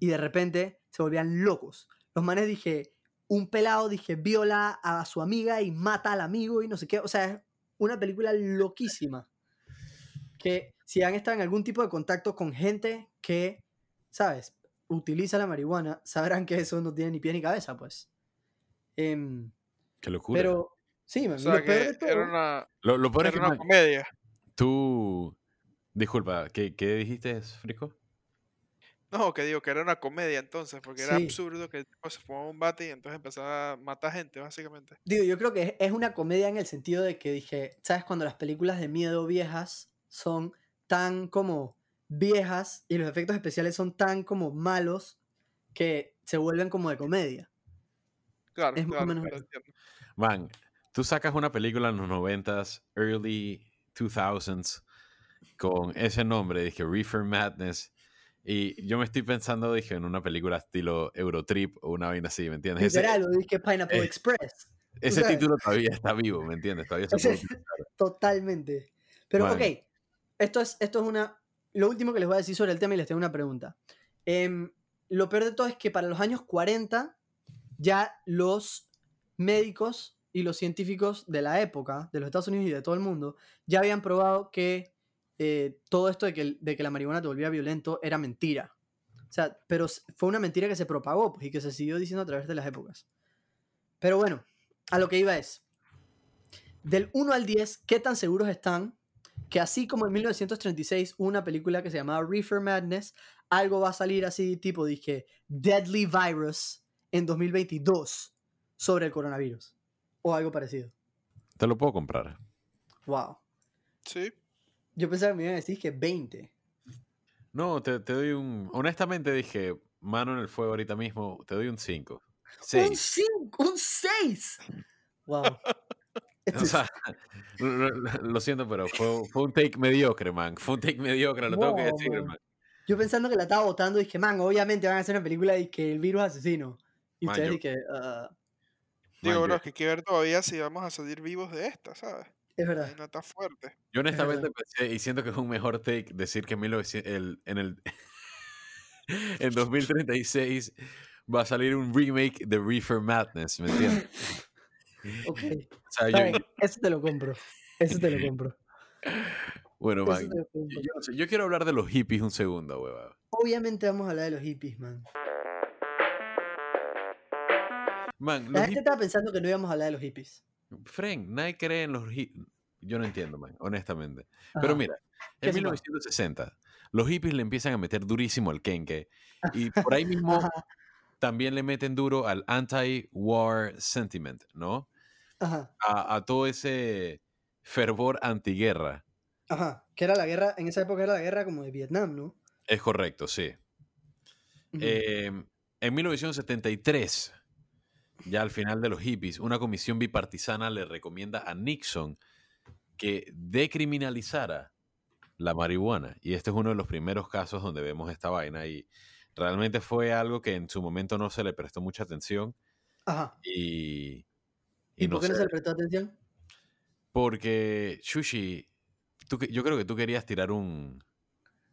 [SPEAKER 1] Y de repente se volvían locos. Los manes dije, un pelado, dije, viola a su amiga y mata al amigo y no sé qué. O sea, es una película loquísima. Que si han estado en algún tipo de contacto con gente que, ¿sabes? Utiliza la marihuana, sabrán que eso no tiene ni pie ni cabeza, pues. Em,
[SPEAKER 2] Qué locura.
[SPEAKER 1] pero, sí, man,
[SPEAKER 3] O sea,
[SPEAKER 1] lo peor de
[SPEAKER 3] que
[SPEAKER 1] todo-
[SPEAKER 3] era una,
[SPEAKER 2] lo, lo peor es
[SPEAKER 3] era
[SPEAKER 2] que,
[SPEAKER 3] una comedia.
[SPEAKER 2] tú... Disculpa, ¿qué, qué dijiste, Frico?
[SPEAKER 3] No, que digo que era una comedia entonces, porque era absurdo que el tipo se fumaba un bate y entonces empezaba a matar gente, básicamente.
[SPEAKER 1] Digo, yo creo que es, una comedia en el sentido de que dije, ¿sabes? Cuando las películas de miedo viejas son tan como viejas y los efectos especiales son tan como malos que se vuelven como de comedia.
[SPEAKER 3] Claro,
[SPEAKER 1] Es más o
[SPEAKER 3] claro,
[SPEAKER 1] menos
[SPEAKER 3] claro.
[SPEAKER 2] Man, tú sacas una película en los 90s, early 2000s, con ese nombre, dije Reefer Madness, y yo me estoy pensando, dije, en una película estilo Eurotrip o una vaina así, ¿me entiendes? Ese,
[SPEAKER 1] Literal, lo dije Pineapple
[SPEAKER 2] eh,
[SPEAKER 1] Express.
[SPEAKER 2] ese
[SPEAKER 1] sabes.
[SPEAKER 2] título todavía está vivo, ¿me entiendes? Todavía se
[SPEAKER 1] Ese-
[SPEAKER 2] puede.
[SPEAKER 1] Totalmente. Pero,
[SPEAKER 2] Man.
[SPEAKER 1] ok, esto es, esto es una... Lo último que les voy a decir sobre el tema y les tengo una pregunta. Em, lo peor de todo es que para los años 40 ya los médicos y los científicos de la época, de los Estados Unidos y de todo el mundo, ya habían probado que eh, todo esto de que, de que la marihuana te volvía violento era mentira. O sea, pero fue una mentira que se propagó pues, y que se siguió diciendo a través de las épocas. Pero bueno, a lo que iba es, del 1 al 10, ¿qué tan seguros están que así como en 1936 hubo una película que se llamaba Reefer Madness, algo va a salir así tipo, dije, Deadly Virus en 2022 sobre el coronavirus? O algo parecido.
[SPEAKER 2] Te lo puedo comprar.
[SPEAKER 1] Wow.
[SPEAKER 3] Sí,
[SPEAKER 1] Yo pensaba que me iban a decir que 20.
[SPEAKER 2] No, te, te doy un... Honestamente dije, mano en el fuego ahorita mismo, te doy un 5.
[SPEAKER 1] ¡Un
[SPEAKER 2] 6.
[SPEAKER 1] 5! ¡Un 6! Wow.
[SPEAKER 2] O sea, lo, siento, pero fue, fue un take mediocre, man. Fue un take mediocre, lo tengo que decir,
[SPEAKER 1] man.
[SPEAKER 2] man.
[SPEAKER 1] Yo pensando que la estaba votando, dije, man, obviamente van a hacer una película de que el virus asesino. Y ustedes dije, "Ah,
[SPEAKER 3] digo, bro, es que hay que ver todavía si vamos a salir vivos de esta, ¿sabes?
[SPEAKER 1] Es verdad.
[SPEAKER 3] no está fuerte.
[SPEAKER 2] Yo honestamente pensé, y siento que es un mejor take decir que en 1900 el- en el en 2036 va a salir un remake de Reefer Madness, ¿me entiendes?
[SPEAKER 1] Ok.
[SPEAKER 2] O sea,
[SPEAKER 1] Está
[SPEAKER 2] yo,
[SPEAKER 1] bien, Eso te lo compro. Eso te lo compro.
[SPEAKER 2] bueno, man,
[SPEAKER 1] te lo compro.
[SPEAKER 2] yo, quiero hablar de los hippies un segundo, hueva.
[SPEAKER 1] Obviamente vamos a hablar de los hippies, man.
[SPEAKER 2] Man,
[SPEAKER 1] La gente
[SPEAKER 2] hippies,
[SPEAKER 1] estaba pensando que no íbamos a hablar de los hippies.
[SPEAKER 2] Frank, nadie cree en los hippies. Yo no entiendo, man, honestamente. Pero mira,
[SPEAKER 1] ¿Qué
[SPEAKER 2] en
[SPEAKER 1] se pasa?
[SPEAKER 2] 1960, los hippies le empiezan a meter durísimo al kenke y por ahí mismo
[SPEAKER 1] Ajá,
[SPEAKER 2] también le meten duro al anti-war sentiment, ¿no?
[SPEAKER 1] ajá,
[SPEAKER 2] A, a todo ese fervor antiguerra.
[SPEAKER 1] ajá. Que era la guerra, en esa época era la guerra como de Vietnam, ¿no?
[SPEAKER 2] Es correcto, sí.
[SPEAKER 1] Ujú.
[SPEAKER 2] Eh, en 1973, ya al final de los hippies, una comisión bipartisana le recomienda a Nixon que decriminalizara la marihuana. Y este es uno de los primeros casos donde vemos esta vaina y realmente fue algo que en su momento no se le prestó mucha atención
[SPEAKER 1] Ajá.
[SPEAKER 2] y,
[SPEAKER 1] ¿Y,
[SPEAKER 2] y no
[SPEAKER 1] por qué no se le prestó atención?
[SPEAKER 2] porque Shushi, tú yo creo que tú querías tirar un,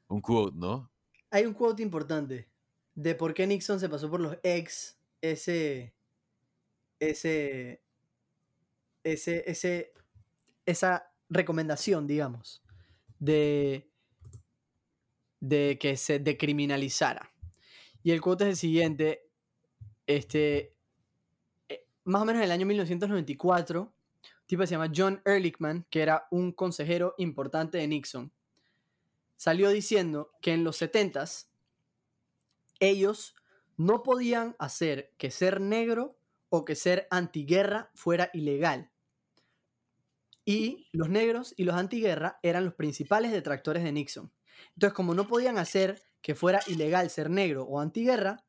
[SPEAKER 2] un quote, ¿no?
[SPEAKER 1] Hay un quote importante de por qué Nixon se pasó por los ex ese ese ese ese esa recomendación, digamos, de de que se decriminalizara. Y el quote es el siguiente, este eh, más o menos en el año 1994, un tipo que se llama John Ehrlichman, que era un consejero importante de Nixon, salió diciendo que en los 70s ellos no podían hacer que ser negro o que ser antiguerra fuera ilegal. Y los negros y los antiguerra eran los principales detractores de Nixon. Entonces, como no podían hacer que fuera ilegal ser negro o antiguerra,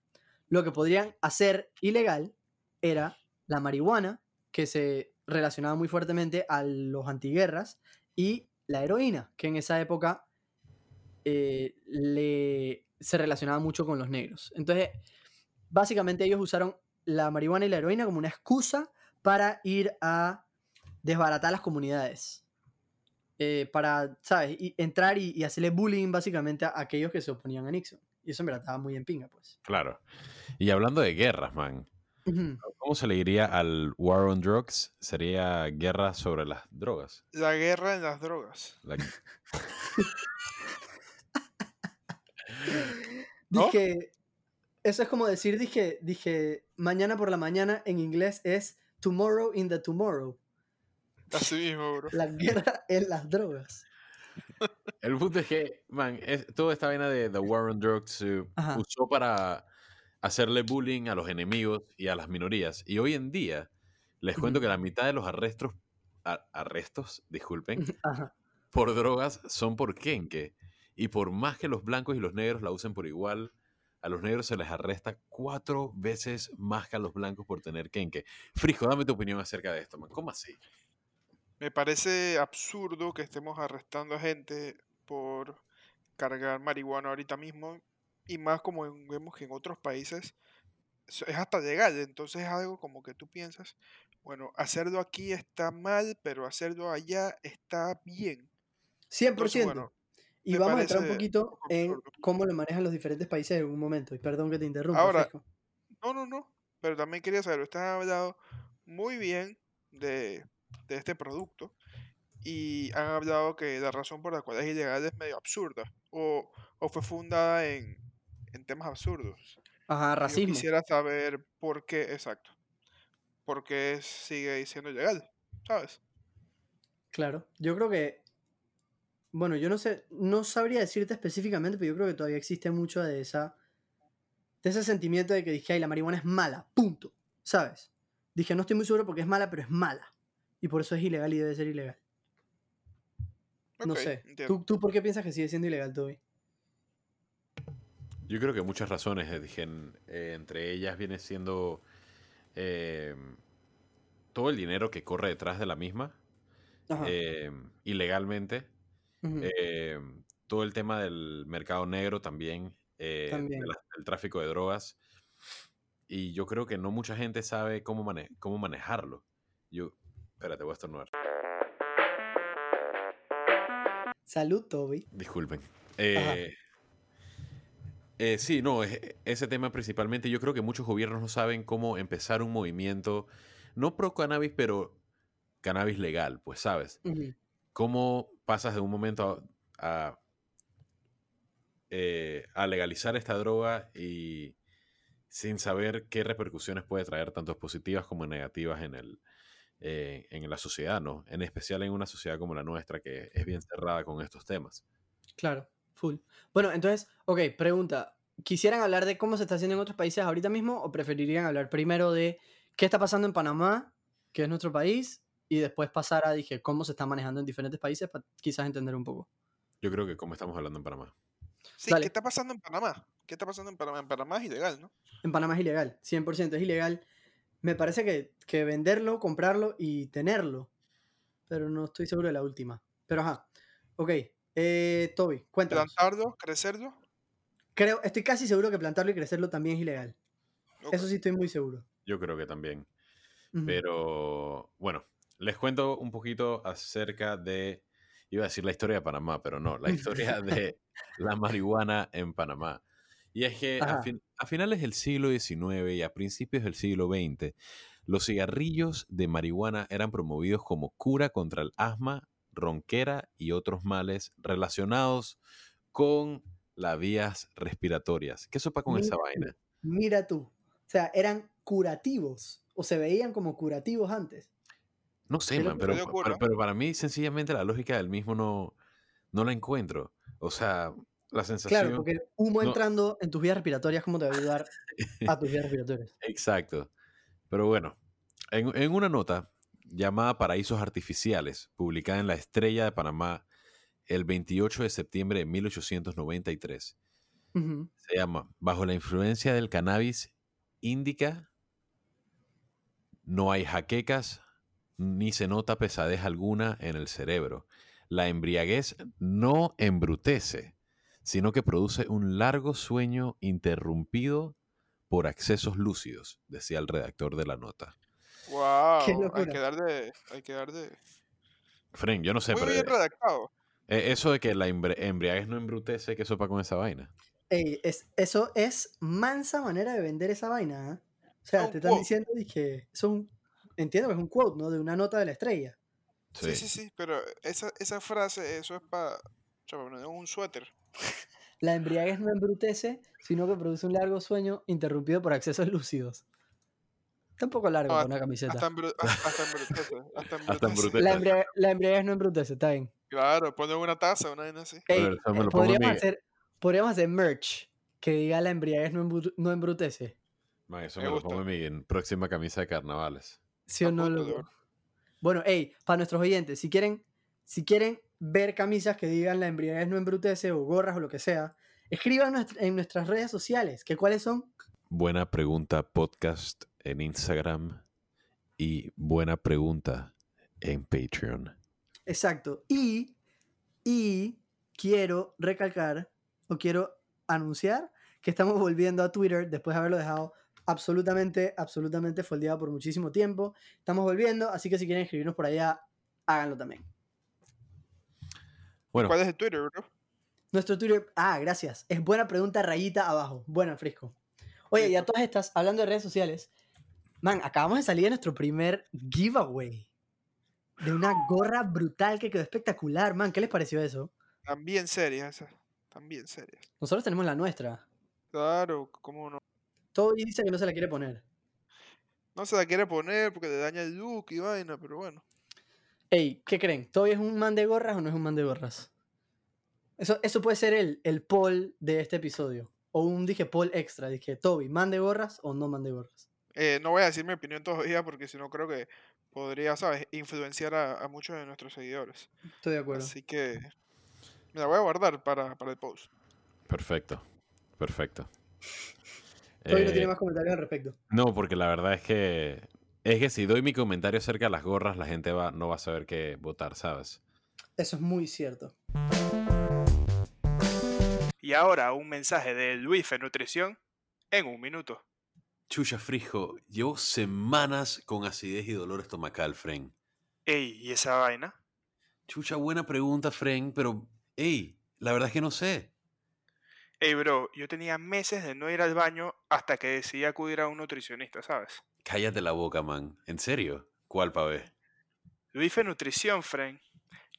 [SPEAKER 1] lo que podrían hacer ilegal era la marihuana, que se relacionaba muy fuertemente a los antiguerras, y la heroína, que en esa época eh, le, se relacionaba mucho con los negros. Entonces, básicamente ellos usaron la marihuana y la heroína como una excusa para ir a desbaratar las comunidades. Eh, para, ¿sabes? Y entrar y, y hacerle bullying básicamente a aquellos que se oponían a Nixon. Y eso en verdad estaba muy en pinga, pues.
[SPEAKER 2] Claro. Y hablando de guerras, man. ¿Cómo se le diría al War on Drugs? Sería guerra sobre las drogas.
[SPEAKER 3] La guerra en las drogas.
[SPEAKER 2] La-
[SPEAKER 3] ¿No?
[SPEAKER 1] Dije, eso es como decir, dije, dije, mañana por la mañana en inglés es tomorrow in the tomorrow.
[SPEAKER 3] Así mismo, bro.
[SPEAKER 1] La guerra en las drogas.
[SPEAKER 2] El punto es que, man, es, toda esta vaina de The War on Drugs se
[SPEAKER 1] Ajá.
[SPEAKER 2] usó para hacerle bullying a los enemigos y a las minorías. Y hoy en día, les cuento que la mitad de los arrestos, a- arrestos, disculpen,
[SPEAKER 1] Ajá.
[SPEAKER 2] por drogas son por kenke. Y por más que los blancos y los negros la usen por igual, a los negros se les arresta cuatro veces más que a los blancos por tener kenke. Frisco, dame tu opinión acerca de esto, man. ¿Cómo así?
[SPEAKER 3] Me parece absurdo que estemos arrestando a gente por cargar marihuana ahorita mismo. Y más como vemos que en otros países so- es hasta legal. Entonces es algo como que tú piensas, bueno, hacerlo aquí está mal, pero hacerlo allá está bien.
[SPEAKER 1] 100%.
[SPEAKER 3] Entonces, bueno,
[SPEAKER 1] y vamos a entrar un poquito
[SPEAKER 3] un
[SPEAKER 1] en cómo lo manejan los diferentes países en algún momento. Y perdón que te interrumpa,
[SPEAKER 3] Ahora. No, no, no. Pero también quería saber, ustedes han hablado muy bien de, de este producto y han hablado que la razón por la cual es ilegal es medio absurda o, o fue fundada en, en temas absurdos.
[SPEAKER 1] Ajá,
[SPEAKER 3] Yo
[SPEAKER 1] racismo.
[SPEAKER 3] quisiera saber por qué, exacto, por qué sigue siendo ilegal, ¿sabes?
[SPEAKER 1] Claro. Yo creo que. Bueno, yo no sé, no sabría decirte específicamente, pero yo creo que todavía existe mucho de esa. De ese sentimiento de que dije, ay, la marihuana es mala, punto. ¿Sabes? Dije, no estoy muy seguro porque es mala, pero es mala. Y por eso es ilegal y debe ser ilegal. No sé. ¿Tú, ¿Tú por qué piensas que sigue siendo ilegal, Toby?
[SPEAKER 2] Yo creo que muchas razones, eh, dije, en- eh, entre ellas viene siendo eh, todo el dinero que corre detrás de la misma,
[SPEAKER 1] Ajá.
[SPEAKER 2] eh, ilegalmente, eh, todo el tema del mercado negro también, eh, de
[SPEAKER 1] También.
[SPEAKER 2] la- del tráfico de drogas, y yo creo que no mucha gente sabe cómo, mane- cómo manejarlo. Yo, espérate, voy a estornudar.
[SPEAKER 1] Salud, Toby.
[SPEAKER 2] Disculpen. Eh, eh, sí, no, es- ese tema principalmente, yo creo que muchos gobiernos no saben cómo empezar un movimiento, no pro cannabis, pero cannabis legal, pues sabes. ¿Cómo pasas de un momento eh, a legalizar esta droga y sin saber qué repercusiones puede traer, tanto positivas como negativas en, el, eh, en la sociedad, ¿no? En especial en una sociedad como la nuestra, que es bien cerrada con estos temas.
[SPEAKER 1] Claro, full. Bueno, entonces, ok, pregunta. ¿Quisieran hablar de cómo se está haciendo en otros países ahorita mismo o preferirían hablar primero de qué está pasando en Panamá, que es nuestro país, y después pasar a, dije, cómo se está manejando en diferentes países para quizás entender un poco?
[SPEAKER 2] Yo creo que como estamos hablando en Panamá.
[SPEAKER 3] Sí,
[SPEAKER 1] Dale.
[SPEAKER 3] ¿qué está pasando en Panamá? ¿Qué está pasando en Panamá? En Panamá es ilegal, ¿no?
[SPEAKER 1] En Panamá es ilegal, 100% es ilegal. Me parece que, que venderlo, comprarlo y tenerlo, pero no estoy seguro de la última. Pero ajá, ok. Eh, Toby, cuéntanos.
[SPEAKER 3] Plantarlo, crecerlo.
[SPEAKER 1] Creo, estoy casi seguro que plantarlo y crecerlo también es ilegal. Eso sí estoy muy seguro.
[SPEAKER 2] Yo creo que también. Pero bueno, les cuento un poquito acerca de, iba a decir la historia de Panamá, pero no, la historia de la marihuana en Panamá. Y es que a,
[SPEAKER 1] Ajá.
[SPEAKER 2] fin- a finales del siglo XIX y a principios del siglo XX, los cigarrillos de marihuana eran promovidos como cura contra el asma, ronquera y otros males relacionados con las vías respiratorias. ¿Qué sopa con esa
[SPEAKER 1] Mira
[SPEAKER 2] vaina?
[SPEAKER 1] Mira tú. O sea, eran curativos. O se veían como curativos antes.
[SPEAKER 2] No sé, man, pero, pero, pero para mí sencillamente la lógica del mismo no, no la encuentro. O sea, la
[SPEAKER 1] Claro,
[SPEAKER 2] sensación...
[SPEAKER 1] porque el humo
[SPEAKER 2] no-
[SPEAKER 1] entrando en tus vías respiratorias, ¿cómo te va a ayudar a tus vías respiratorias?
[SPEAKER 2] Exacto. Pero bueno, en, en una nota llamada Paraísos Artificiales, publicada en La Estrella de Panamá el 28 de septiembre de 1893,
[SPEAKER 1] Ujú.
[SPEAKER 2] se llama Bajo la influencia del cannabis índica, no hay jaquecas ni se nota pesadez alguna en el cerebro. La embriaguez no embrutece, sino que produce un largo sueño interrumpido por accesos lúcidos, decía el redactor de la nota.
[SPEAKER 3] Wow,
[SPEAKER 1] Qué
[SPEAKER 3] hay que dar de, hay que dar de.
[SPEAKER 2] Fren, yo no sé,
[SPEAKER 3] Muy
[SPEAKER 2] pero
[SPEAKER 3] bien
[SPEAKER 2] eh,
[SPEAKER 3] redactado.
[SPEAKER 2] eh, eso de que la embri- embriaguez no embrutece, ¿qué sopa con esa vaina?
[SPEAKER 1] Ey, es, eso es mansa manera de vender esa vaina. ¿ah? O sea, te están diciendo y que eso es un, entiendo que es un quote, ¿no? De una nota de la estrella.
[SPEAKER 3] Sí, sí, sí, pero esa, esa frase, eso es para. poner un suéter.
[SPEAKER 1] La embriaguez no embrutece, sino que produce un largo sueño interrumpido por accesos lúcidos. Está un poco largo
[SPEAKER 3] No,
[SPEAKER 1] para una camiseta.
[SPEAKER 3] Hasta, embru- hasta, hasta embrutece. Hasta embrutece.
[SPEAKER 1] La, embriaguez, la embriaguez no embrutece, está bien.
[SPEAKER 3] Claro, pone una taza, una vaina así.
[SPEAKER 1] Ey, eh,
[SPEAKER 2] en
[SPEAKER 1] podríamos, hacer, podríamos hacer merch que diga la embriaguez no, embru- no embrutece.
[SPEAKER 2] Man, eso
[SPEAKER 3] Me
[SPEAKER 2] me, lo pongo en mi próxima camisa de carnavales.
[SPEAKER 1] ¿Sí o no,
[SPEAKER 3] punto,
[SPEAKER 1] loco?
[SPEAKER 3] loco.
[SPEAKER 1] Bueno, hey, para nuestros oyentes, si quieren, si quieren ver camisas que digan la embriaguez no embrutece o gorras o lo que sea, escriban en nuestras redes sociales, que cuáles son.
[SPEAKER 2] Buena pregunta podcast en Instagram y buena pregunta en Patreon.
[SPEAKER 1] Exacto. Y, y quiero recalcar o quiero anunciar que estamos volviendo a Twitter después de haberlo dejado absolutamente, absolutamente foldeado por muchísimo tiempo. Estamos volviendo, así que si quieren escribirnos por allá, háganlo también.
[SPEAKER 2] Bueno,
[SPEAKER 3] ¿Cuál es el Twitter, bro?
[SPEAKER 1] Nuestro Twitter, ah, gracias. Es buena pregunta, rayita abajo. Buena, Frisco. Oye, y a todas estas, hablando de redes sociales, man, acabamos de salir de nuestro primer giveaway. De una gorra brutal que quedó espectacular, man. ¿Qué les pareció eso?
[SPEAKER 3] También serias esas. También serias.
[SPEAKER 1] Nosotros tenemos la nuestra.
[SPEAKER 3] Claro, cómo no.
[SPEAKER 1] Todo dice que no se la quiere poner.
[SPEAKER 3] No se la quiere poner porque le daña el look y vaina, pero bueno.
[SPEAKER 1] Ey, ¿qué creen? ¿Toby es un man de gorras o no es un man de gorras? Eso, eso puede ser el, el poll de este episodio. O un dije poll extra. Dije, Toby, ¿man de gorras o no man de gorras?
[SPEAKER 3] Eh, no voy a decir mi opinión todavía porque si no creo que podría, ¿sabes? Influenciar a, a muchos de nuestros seguidores.
[SPEAKER 1] Estoy de acuerdo.
[SPEAKER 3] Así que me la voy a guardar para, para el post.
[SPEAKER 2] perfecto. Perfecto.
[SPEAKER 1] Toby no
[SPEAKER 2] Eh,
[SPEAKER 1] tiene más comentarios al respecto.
[SPEAKER 2] No, porque la verdad es que es que si doy mi comentario acerca de las gorras, la gente va, no va a saber qué votar, ¿sabes?
[SPEAKER 1] Eso es muy cierto.
[SPEAKER 3] Y ahora un mensaje de Luis Fe Nutrición en un minuto.
[SPEAKER 2] Chucha Frijo, llevo semanas con acidez y dolor estomacal, Fren.
[SPEAKER 3] Ey, ¿y esa vaina?
[SPEAKER 2] Chucha, buena pregunta, Fren, pero, hey, la verdad es que no sé.
[SPEAKER 3] Ey, bro, yo tenía meses de no ir al baño hasta que decidí acudir a un nutricionista, ¿sabes?
[SPEAKER 2] Cállate la boca, man. ¿En serio? ¿Cuál, pavé?
[SPEAKER 3] Luis Fe Nutrición, friend.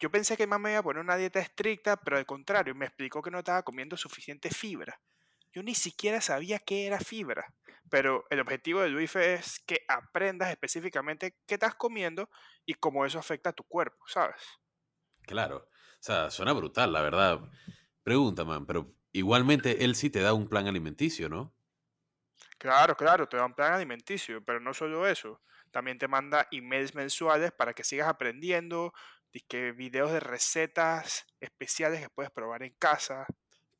[SPEAKER 3] Yo pensé que mamá me iba a poner una dieta estricta, pero al contrario, me explicó que no estaba comiendo suficiente fibra. Yo ni siquiera sabía qué era fibra. Pero el objetivo de Luis Fe es que aprendas específicamente qué estás comiendo y cómo eso afecta a tu cuerpo, ¿sabes?
[SPEAKER 2] Claro. O sea, suena brutal, la verdad. Pregunta, man, pero igualmente él sí te da un plan alimenticio, ¿no?
[SPEAKER 3] Claro, claro, te da un plan alimenticio, pero no solo eso. También te manda emails mensuales para que sigas aprendiendo, que videos de recetas especiales que puedes probar en casa.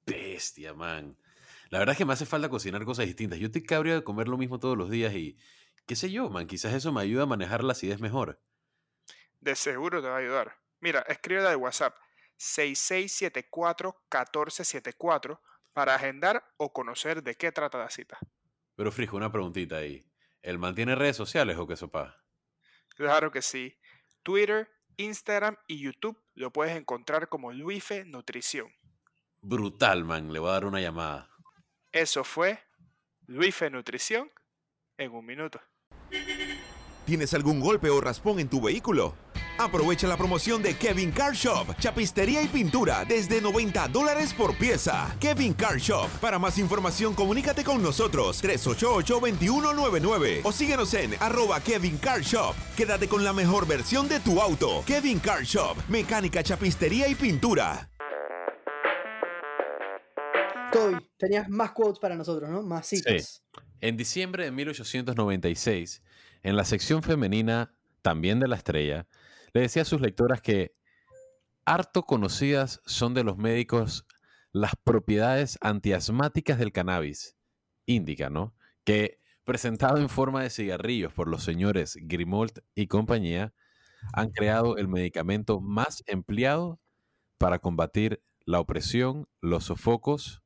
[SPEAKER 2] Bestia, man. La verdad es que me hace falta cocinar cosas distintas. Yo estoy cabrio de comer lo mismo todos los días y qué sé yo, man, quizás eso me ayuda a manejar la acidez mejor.
[SPEAKER 3] De seguro te va a ayudar. Mira, escríbela de WhatsApp 6674-1474 para agendar o conocer de qué trata la cita.
[SPEAKER 2] Pero Frijo, una preguntita ahí. ¿El man tiene redes sociales o qué sopa?
[SPEAKER 3] Claro que sí. Twitter, Instagram y YouTube lo puedes encontrar como Luife Nutrición.
[SPEAKER 2] Brutal, man. Le voy a dar una llamada.
[SPEAKER 3] Eso fue Luife Nutrición en un minuto.
[SPEAKER 4] ¿Tienes algún golpe o raspón en tu vehículo? Aprovecha la promoción de Kevin Car Shop, chapistería y pintura desde 90 dólares por pieza. Kevin Car Shop. Para más información, comunícate con nosotros 388-2199 o síguenos en arroba Kevin Car Shop. Quédate con la mejor versión de tu auto. Kevin Car Shop, mecánica, chapistería y pintura.
[SPEAKER 1] Toby, tenías más quotes para nosotros, ¿no? Más citas.
[SPEAKER 2] En diciembre de 1896, en la sección femenina, también de la estrella, le decía a sus lectoras que harto conocidas son de los médicos las propiedades antiasmáticas del cannabis, índica, ¿no? Que presentado en forma de cigarrillos por los señores Grimold y compañía, han creado el medicamento más empleado para combatir la opresión, los sofocos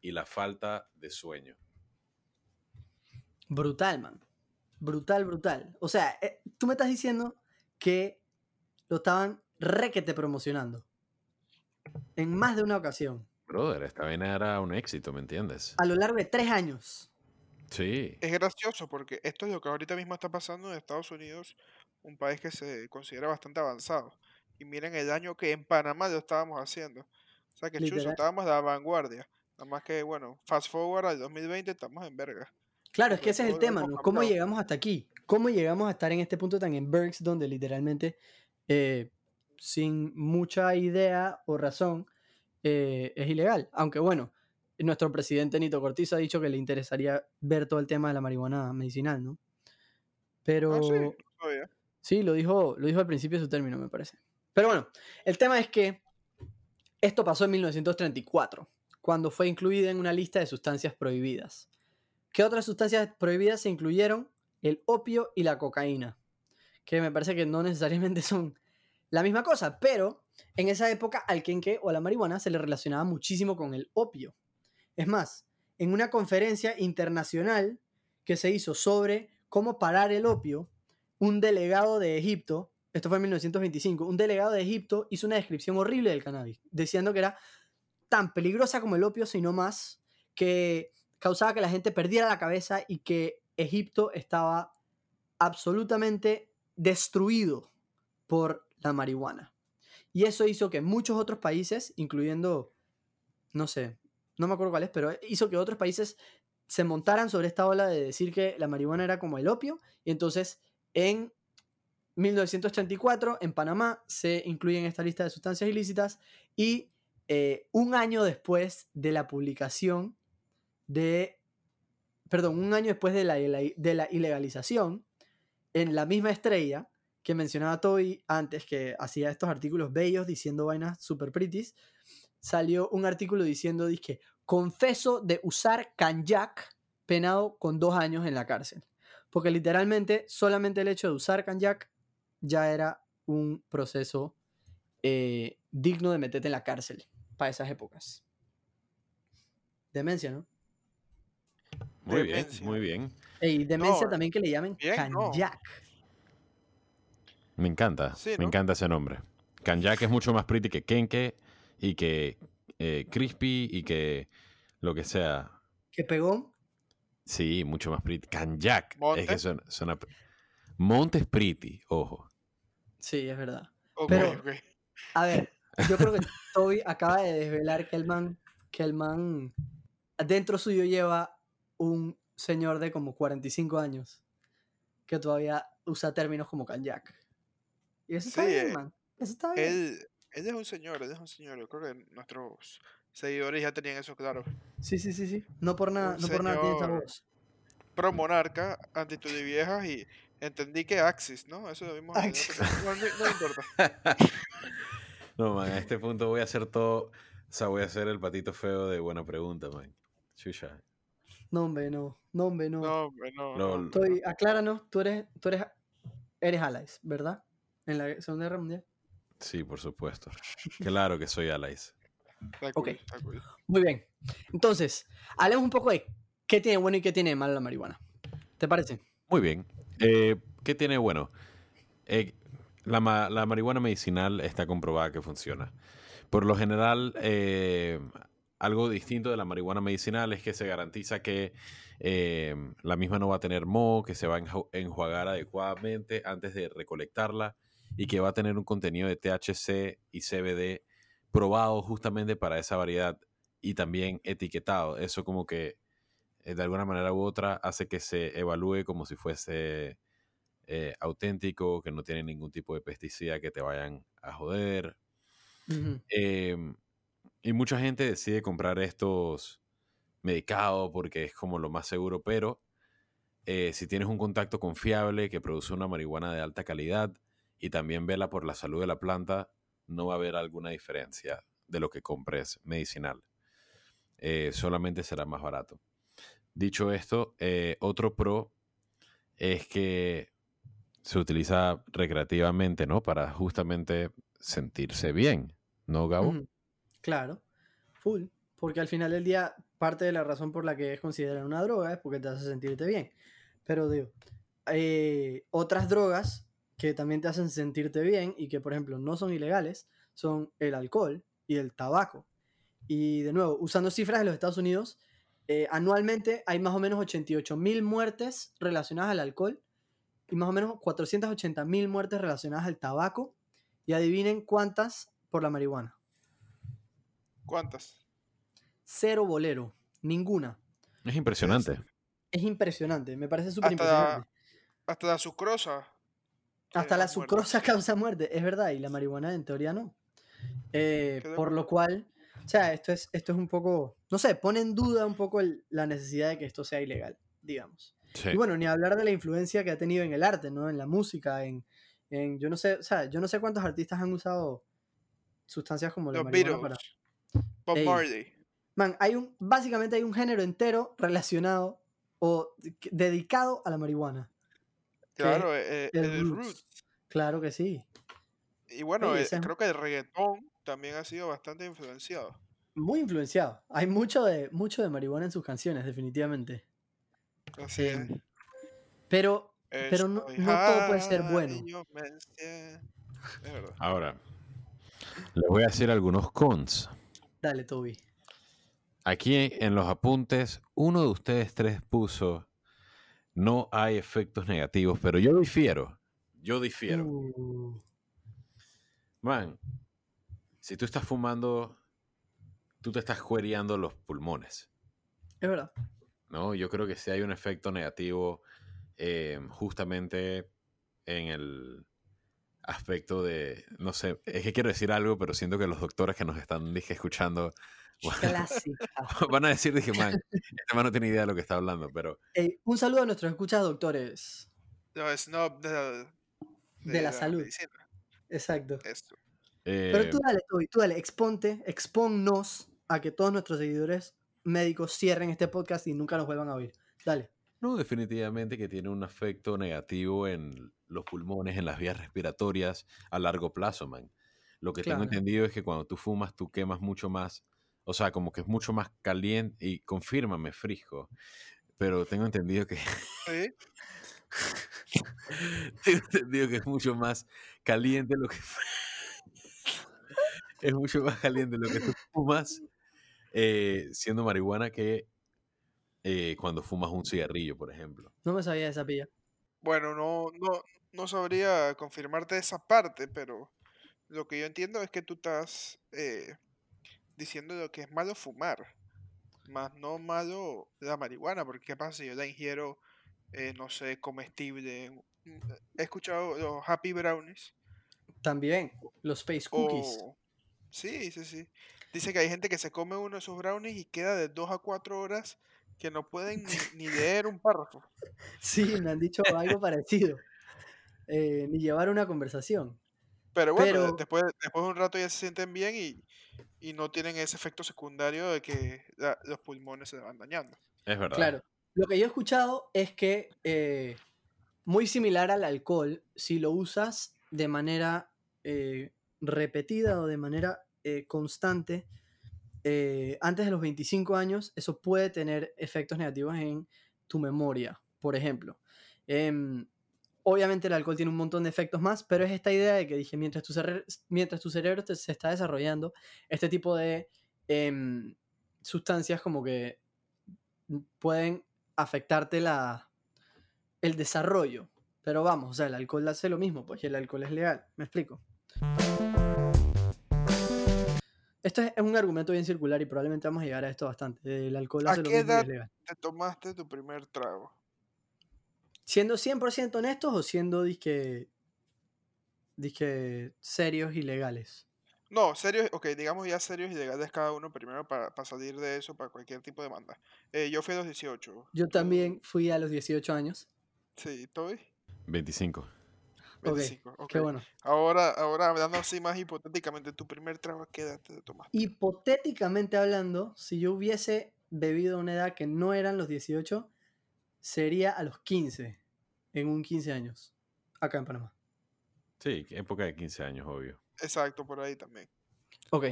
[SPEAKER 2] y la falta de sueño.
[SPEAKER 1] Brutal, man. Brutal, brutal. O sea, eh, tú me estás diciendo que lo estaban requete promocionando. En más de una ocasión.
[SPEAKER 2] Brother, esta vaina era un éxito, ¿me entiendes?
[SPEAKER 1] A lo largo de tres años.
[SPEAKER 2] Sí.
[SPEAKER 3] Es gracioso porque esto es lo que ahorita mismo está pasando en Estados Unidos, un país que se considera bastante avanzado. Y miren el daño que en Panamá lo estábamos haciendo. O sea que chuzo,
[SPEAKER 1] Literal.
[SPEAKER 3] estábamos de la vanguardia. Nada más que, bueno, fast forward al 2020 estamos en verga.
[SPEAKER 1] Claro, es que ese es el tema, ¿no? ¿Cómo llegamos hasta aquí? ¿Cómo llegamos a estar en este punto tan en Berks donde literalmente, eh, sin mucha idea o razón, eh, es ilegal? Aunque bueno, nuestro presidente Nito Cortizo ha dicho que le interesaría ver todo el tema de la marihuana medicinal, ¿no? Pero...
[SPEAKER 3] Ah, sí, sabía.
[SPEAKER 1] Sí, lo dijo, lo dijo al principio de su término, me parece. Pero bueno, el tema es que esto pasó en 1934, cuando fue incluida en una lista de sustancias prohibidas. ¿Qué otras sustancias prohibidas se incluyeron? El opio y la cocaína, que me parece que no necesariamente son la misma cosa, pero en esa época al quenque o a la marihuana se le relacionaba muchísimo con el opio. Es más, en una conferencia internacional que se hizo sobre cómo parar el opio, un delegado de Egipto, esto fue en 1925, un delegado de Egipto hizo una descripción horrible del cannabis, diciendo que era tan peligrosa como el opio, sino más, que causaba que la gente perdiera la cabeza y que Egipto estaba absolutamente destruido por la marihuana. Y eso hizo que muchos otros países, incluyendo, no sé, no me acuerdo cuáles, pero hizo que otros países se montaran sobre esta ola de decir que la marihuana era como el opio. Y entonces en 1934 en Panamá se incluye en esta lista de sustancias ilícitas y eh, un año después de la publicación de, perdón, un año después de la, de la ilegalización, en la misma estrella que mencionaba Toby antes, que hacía estos artículos bellos diciendo vainas super pretties, salió un artículo diciendo, dizque, confeso de usar canjac penado con dos años en la cárcel. Porque literalmente solamente el hecho de usar canjac ya era un proceso eh, digno de meterte en la cárcel para esas épocas. Demencia, ¿no?
[SPEAKER 2] Muy bien, muy bien.
[SPEAKER 1] Y demencia
[SPEAKER 3] No,
[SPEAKER 1] también que le llamen
[SPEAKER 3] bien, no.
[SPEAKER 2] Me encanta,
[SPEAKER 3] Sí,
[SPEAKER 2] me encanta ese nombre. Kanyak es mucho más pretty que Kenke y que eh, Crispy y que lo que sea.
[SPEAKER 1] Que pegó.
[SPEAKER 2] Sí, mucho más pretty. Kanyak. Es
[SPEAKER 3] Monte.
[SPEAKER 2] que suena, suena- Monte es pretty, ojo.
[SPEAKER 1] Sí, es verdad.
[SPEAKER 3] Ok,
[SPEAKER 1] Pero-
[SPEAKER 3] ok.
[SPEAKER 1] A ver, yo creo que Toby acaba de desvelar que el man, que el man dentro suyo lleva un señor de como 45 años que todavía usa términos como canjac. Y eso está
[SPEAKER 3] Sí,
[SPEAKER 1] bien,
[SPEAKER 3] eh,
[SPEAKER 1] man. Eso está bien.
[SPEAKER 3] Él, él es un señor, él es un señor. Yo creo que nuestros seguidores ya tenían eso claro.
[SPEAKER 1] Sí, sí, sí, sí. No por nada,
[SPEAKER 3] un
[SPEAKER 1] no por nada tiene
[SPEAKER 3] señor
[SPEAKER 1] voz.
[SPEAKER 3] Pro monarca, actitud de viejas y entendí que Axis, ¿no? Eso lo vimos en el
[SPEAKER 1] Axis.
[SPEAKER 3] otro- No, no, no importa.
[SPEAKER 2] No, man, a este punto voy a hacer todo. O sea, voy a hacer el patito feo de buena pregunta, man. Chucha.
[SPEAKER 1] No, hombre, no. No, hombre, no.
[SPEAKER 3] No, hombre, no.
[SPEAKER 2] No,
[SPEAKER 3] no,
[SPEAKER 1] Toby, acláranos, tú eres, tú eres, eres allies, ¿verdad? En la Segunda Guerra Mundial.
[SPEAKER 2] Sí, por supuesto. Claro que soy
[SPEAKER 3] cool,
[SPEAKER 1] Ok.
[SPEAKER 3] cool.
[SPEAKER 1] Muy bien. Entonces, hablemos un poco de qué tiene bueno y qué tiene malo la marihuana. ¿Te parece?
[SPEAKER 2] Muy bien. Eh, ¿Qué tiene bueno? Eh, la, ma- la marihuana medicinal está comprobada que funciona. Por lo general, eh, algo distinto de la marihuana medicinal es que se garantiza que eh, la misma no va a tener moho, que se va a enju- enjuagar adecuadamente antes de recolectarla y que va a tener un contenido de THC y CBD probado justamente para esa variedad y también etiquetado. Eso como que eh, de alguna manera u otra hace que se evalúe como si fuese eh, auténtico, que no tiene ningún tipo de pesticida que te vayan a joder. Em, y mucha gente decide comprar estos medicados porque es como lo más seguro, pero eh, si tienes un contacto confiable que produce una marihuana de alta calidad y también vela por la salud de la planta, no va a haber alguna diferencia de lo que compres medicinal. Eh, solamente será más barato. Dicho esto, eh, otro pro es que se utiliza recreativamente, ¿no? Para justamente sentirse bien, ¿no, Gabo?
[SPEAKER 1] Claro, full. Porque al final del día, parte de la razón por la que es considerada una droga es porque te hace sentirte bien. Pero digo, eh, otras drogas que también te hacen sentirte bien y que, por ejemplo, no son ilegales, son el alcohol y el tabaco. Y de nuevo, usando cifras de los Estados Unidos, eh, anualmente hay más o menos 88 mil muertes relacionadas al alcohol y más o menos 480 mil muertes relacionadas al tabaco. Y adivinen cuántas por la marihuana.
[SPEAKER 3] ¿Cuántas?
[SPEAKER 1] Cero bolero, ninguna.
[SPEAKER 2] Es impresionante.
[SPEAKER 1] Es impresionante, me parece súper
[SPEAKER 3] Hasta,
[SPEAKER 1] impresionante.
[SPEAKER 3] hasta la sucrosa.
[SPEAKER 1] Hasta la
[SPEAKER 3] muerte.
[SPEAKER 1] sucrosa causa muerte, es verdad, y la marihuana en teoría no. Eh, por lo cual, o sea, esto es, esto es un poco, no sé, pone en duda un poco el- la necesidad de que esto sea ilegal, digamos.
[SPEAKER 2] Sí.
[SPEAKER 1] Y bueno, ni hablar de la influencia que ha tenido en el arte, ¿no? En la música, en, en yo no sé, o sea, yo no sé cuántos artistas han usado sustancias como la
[SPEAKER 3] Los
[SPEAKER 1] marihuana
[SPEAKER 3] Beatles.
[SPEAKER 1] para...
[SPEAKER 3] Bob
[SPEAKER 1] Ey.
[SPEAKER 3] Marley.
[SPEAKER 1] Man, hay un, básicamente hay un género entero relacionado o dedicado a la marihuana.
[SPEAKER 3] Claro, eh, eh,
[SPEAKER 1] el
[SPEAKER 3] el,
[SPEAKER 1] roots.
[SPEAKER 3] roots.
[SPEAKER 1] Claro que sí.
[SPEAKER 3] Y bueno, eh, creo que el reggaetón también ha sido bastante influenciado.
[SPEAKER 1] Muy influenciado. Hay mucho de, mucho de marihuana en sus canciones, definitivamente.
[SPEAKER 3] Así es.
[SPEAKER 1] Em, Pero, pero no, no todo puede ser bueno.
[SPEAKER 3] Es.
[SPEAKER 2] Ahora, les voy a decir algunos cons.
[SPEAKER 1] Dale, Toby.
[SPEAKER 2] Aquí en los apuntes, uno de ustedes tres puso, no hay efectos negativos, pero yo difiero. Yo difiero.
[SPEAKER 1] Uh,
[SPEAKER 2] Man, si tú estás fumando, tú te estás cuereando los pulmones,
[SPEAKER 1] es verdad.
[SPEAKER 2] ¿no? Yo creo que sí hay un efecto negativo eh, justamente en el aspecto de, no sé, es que quiero decir algo, pero siento que los doctores que nos están dije, escuchando
[SPEAKER 1] Clásica.
[SPEAKER 2] van a decir, dije, man, este man no tiene idea de lo que está hablando, pero
[SPEAKER 1] un saludo a nuestros escuchas doctores.
[SPEAKER 3] No, de la,
[SPEAKER 1] De la salud.
[SPEAKER 3] medicina.
[SPEAKER 1] Exacto.
[SPEAKER 3] Esto.
[SPEAKER 1] Pero
[SPEAKER 2] eh,
[SPEAKER 1] tú dale, Toby, tú dale, exponte, expónnos a que todos nuestros seguidores médicos cierren este podcast y nunca nos vuelvan a oír. Dale.
[SPEAKER 2] No, definitivamente que tiene un efecto negativo en los pulmones, en las vías respiratorias a largo plazo, man. Lo que tengo entendido es que cuando tú fumas, tú quemas mucho más, o sea, como que es mucho más caliente, y confírmame, Frisco, pero tengo entendido que,
[SPEAKER 3] Sí,
[SPEAKER 2] tengo entendido que es mucho más caliente lo que... es mucho más caliente lo que tú fumas eh, siendo marihuana que eh, cuando fumas un cigarrillo, por ejemplo.
[SPEAKER 1] No me sabía de esa pilla.
[SPEAKER 3] Bueno, no, no, no sabría confirmarte esa parte, pero lo que yo entiendo es que tú estás eh, diciendo lo que es malo fumar, más no malo la marihuana, porque ¿qué pasa si yo la ingiero, eh, no sé, comestible? He escuchado los Happy Brownies.
[SPEAKER 1] También, los Space Cookies.
[SPEAKER 3] O... Sí, sí, sí. Dice que hay gente que se come uno de esos brownies y queda de dos a cuatro horas que no pueden ni, ni leer un párrafo.
[SPEAKER 1] Sí, me han dicho algo parecido. Eh, ni llevar una conversación.
[SPEAKER 3] Pero bueno,
[SPEAKER 1] Pero-
[SPEAKER 3] después, después de un rato ya se sienten bien y, y no tienen ese efecto secundario de que la- los pulmones se van dañando.
[SPEAKER 2] Es verdad.
[SPEAKER 1] Claro. Lo que yo he escuchado es que, eh, muy similar al alcohol, si lo usas de manera eh, repetida o de manera eh, constante, eh, antes de los 25 años, eso puede tener efectos negativos en tu memoria, por ejemplo. Obviamente el alcohol tiene un montón de efectos más, pero es esta idea de que dije, mientras tu, cerebro, mientras tu cerebro te- se está desarrollando, este tipo de em, sustancias como que pueden afectarte la, el desarrollo. Pero vamos, o sea, el alcohol hace lo mismo, pues y el alcohol es legal. ¿Me explico? Esto es un argumento bien circular y probablemente vamos a llegar a esto bastante. El alcohol
[SPEAKER 3] ¿A
[SPEAKER 1] hace lo mismo y es
[SPEAKER 3] edad?
[SPEAKER 1] legal.
[SPEAKER 3] Te tomaste tu primer trago.
[SPEAKER 1] Siendo 100% honestos o siendo disque, disque serios y legales.
[SPEAKER 3] No, serios, ok, digamos ya serios y legales cada uno primero para, para salir de eso, para cualquier tipo de demanda. Eh, yo fui a los 18.
[SPEAKER 1] Yo
[SPEAKER 3] ¿tú-
[SPEAKER 1] también fui a los 18 años.
[SPEAKER 3] Sí, ¿tú?
[SPEAKER 2] 25.
[SPEAKER 1] Ok,
[SPEAKER 3] 25. ok.
[SPEAKER 1] Qué bueno.
[SPEAKER 3] Ahora, ahora hablando así más hipotéticamente, tu primer trago, ¿a qué edad te tomaste?
[SPEAKER 1] Hipotéticamente hablando, si yo hubiese bebido a una edad que no eran los 18, sería a los 15, en un 15 años, acá en Panamá.
[SPEAKER 2] Sí, época de 15 años, obvio.
[SPEAKER 3] Exacto, por ahí también.
[SPEAKER 1] Ok.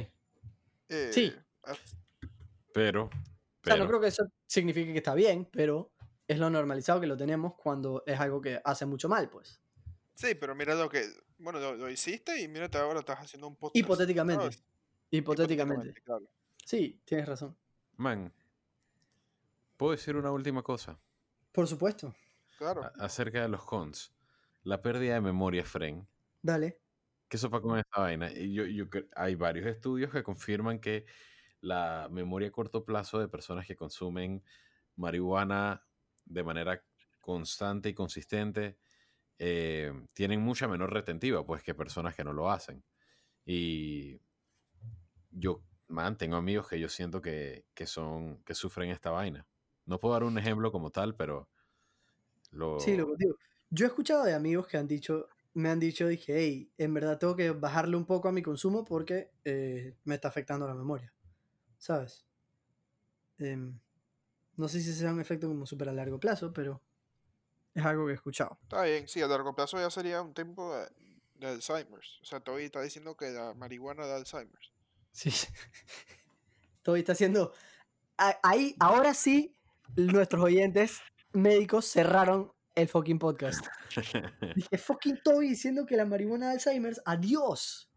[SPEAKER 1] Sí.
[SPEAKER 3] Eh, ah,
[SPEAKER 2] Pero,
[SPEAKER 1] O sea,
[SPEAKER 2] pero
[SPEAKER 1] no creo que eso signifique que está bien, pero es lo normalizado que lo tenemos cuando es algo que hace mucho mal, pues.
[SPEAKER 3] Sí, pero mira lo que. Bueno, lo, lo hiciste y mírate ahora estás haciendo un podcast.
[SPEAKER 1] Hipotéticamente.
[SPEAKER 3] ¿sabes?
[SPEAKER 1] Hipotéticamente.
[SPEAKER 3] claro.
[SPEAKER 1] Sí, tienes razón.
[SPEAKER 2] man, ¿puedo decir una última cosa?
[SPEAKER 1] Por supuesto.
[SPEAKER 3] Claro.
[SPEAKER 2] A- acerca de los cons. La pérdida de memoria, Fren.
[SPEAKER 1] Dale.
[SPEAKER 2] ¿Qué sopa con esta vaina? Y yo, yo hay varios estudios que confirman que la memoria a corto plazo de personas que consumen marihuana de manera constante y consistente eh, tienen mucha menor retentiva pues que personas que no lo hacen. Y yo, man, tengo amigos que yo siento que, que son, que sufren esta vaina. No puedo dar un ejemplo como tal, pero lo...
[SPEAKER 1] Sí, lo contigo. Yo he escuchado de amigos que han dicho, me han dicho, dije, hey, en verdad tengo que bajarle un poco a mi consumo porque eh, me está afectando la memoria. ¿Sabes? Em, no sé si sea un efecto como súper a largo plazo, pero es algo que he escuchado.
[SPEAKER 3] Está bien, sí, a largo plazo ya sería un tiempo de, de Alzheimer's. O sea, Toby está diciendo que la marihuana da Alzheimer's.
[SPEAKER 1] Sí. Todo está haciendo. Ahí, ahora sí, nuestros oyentes médicos cerraron el fucking podcast. Dije, fucking Toby diciendo que la marihuana da Alzheimer's. ¡Adiós!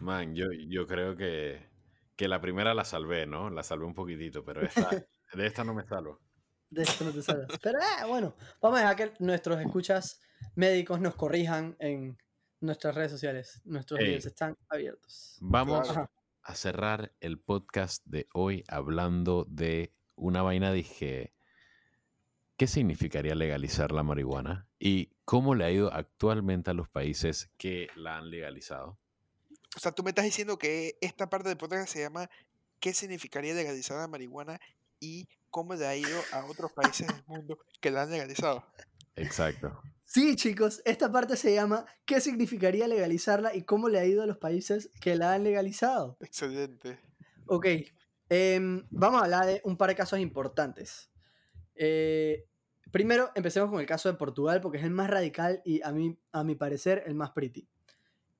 [SPEAKER 2] Man, yo, yo creo que, que la primera la salvé, ¿no? La salvé un poquitito, pero esta, de esta no me salvo.
[SPEAKER 1] De esto no te salvas. Pero eh, bueno, vamos a dejar que nuestros escuchas médicos nos corrijan en nuestras redes sociales. Nuestros
[SPEAKER 2] Ey.
[SPEAKER 1] videos están abiertos.
[SPEAKER 2] Vamos.
[SPEAKER 1] Ajá.
[SPEAKER 2] a cerrar el podcast de hoy hablando de una vaina, dije, ¿qué significaría legalizar la marihuana? ¿Y cómo le ha ido actualmente a los países que la han legalizado?
[SPEAKER 3] O sea, tú me estás diciendo que esta parte del podcast se llama ¿Qué significaría legalizar la marihuana y cómo le ha ido a otros países del mundo que la han legalizado?
[SPEAKER 2] Exacto.
[SPEAKER 1] Sí, chicos, esta parte se llama ¿Qué significaría legalizarla y cómo le ha ido a los países que la han legalizado?
[SPEAKER 3] Excelente.
[SPEAKER 1] Ok, em, vamos a hablar de un par de casos importantes. Eh, primero, empecemos con el caso de Portugal, porque es el más radical y a, mí, a mi parecer el más pretty.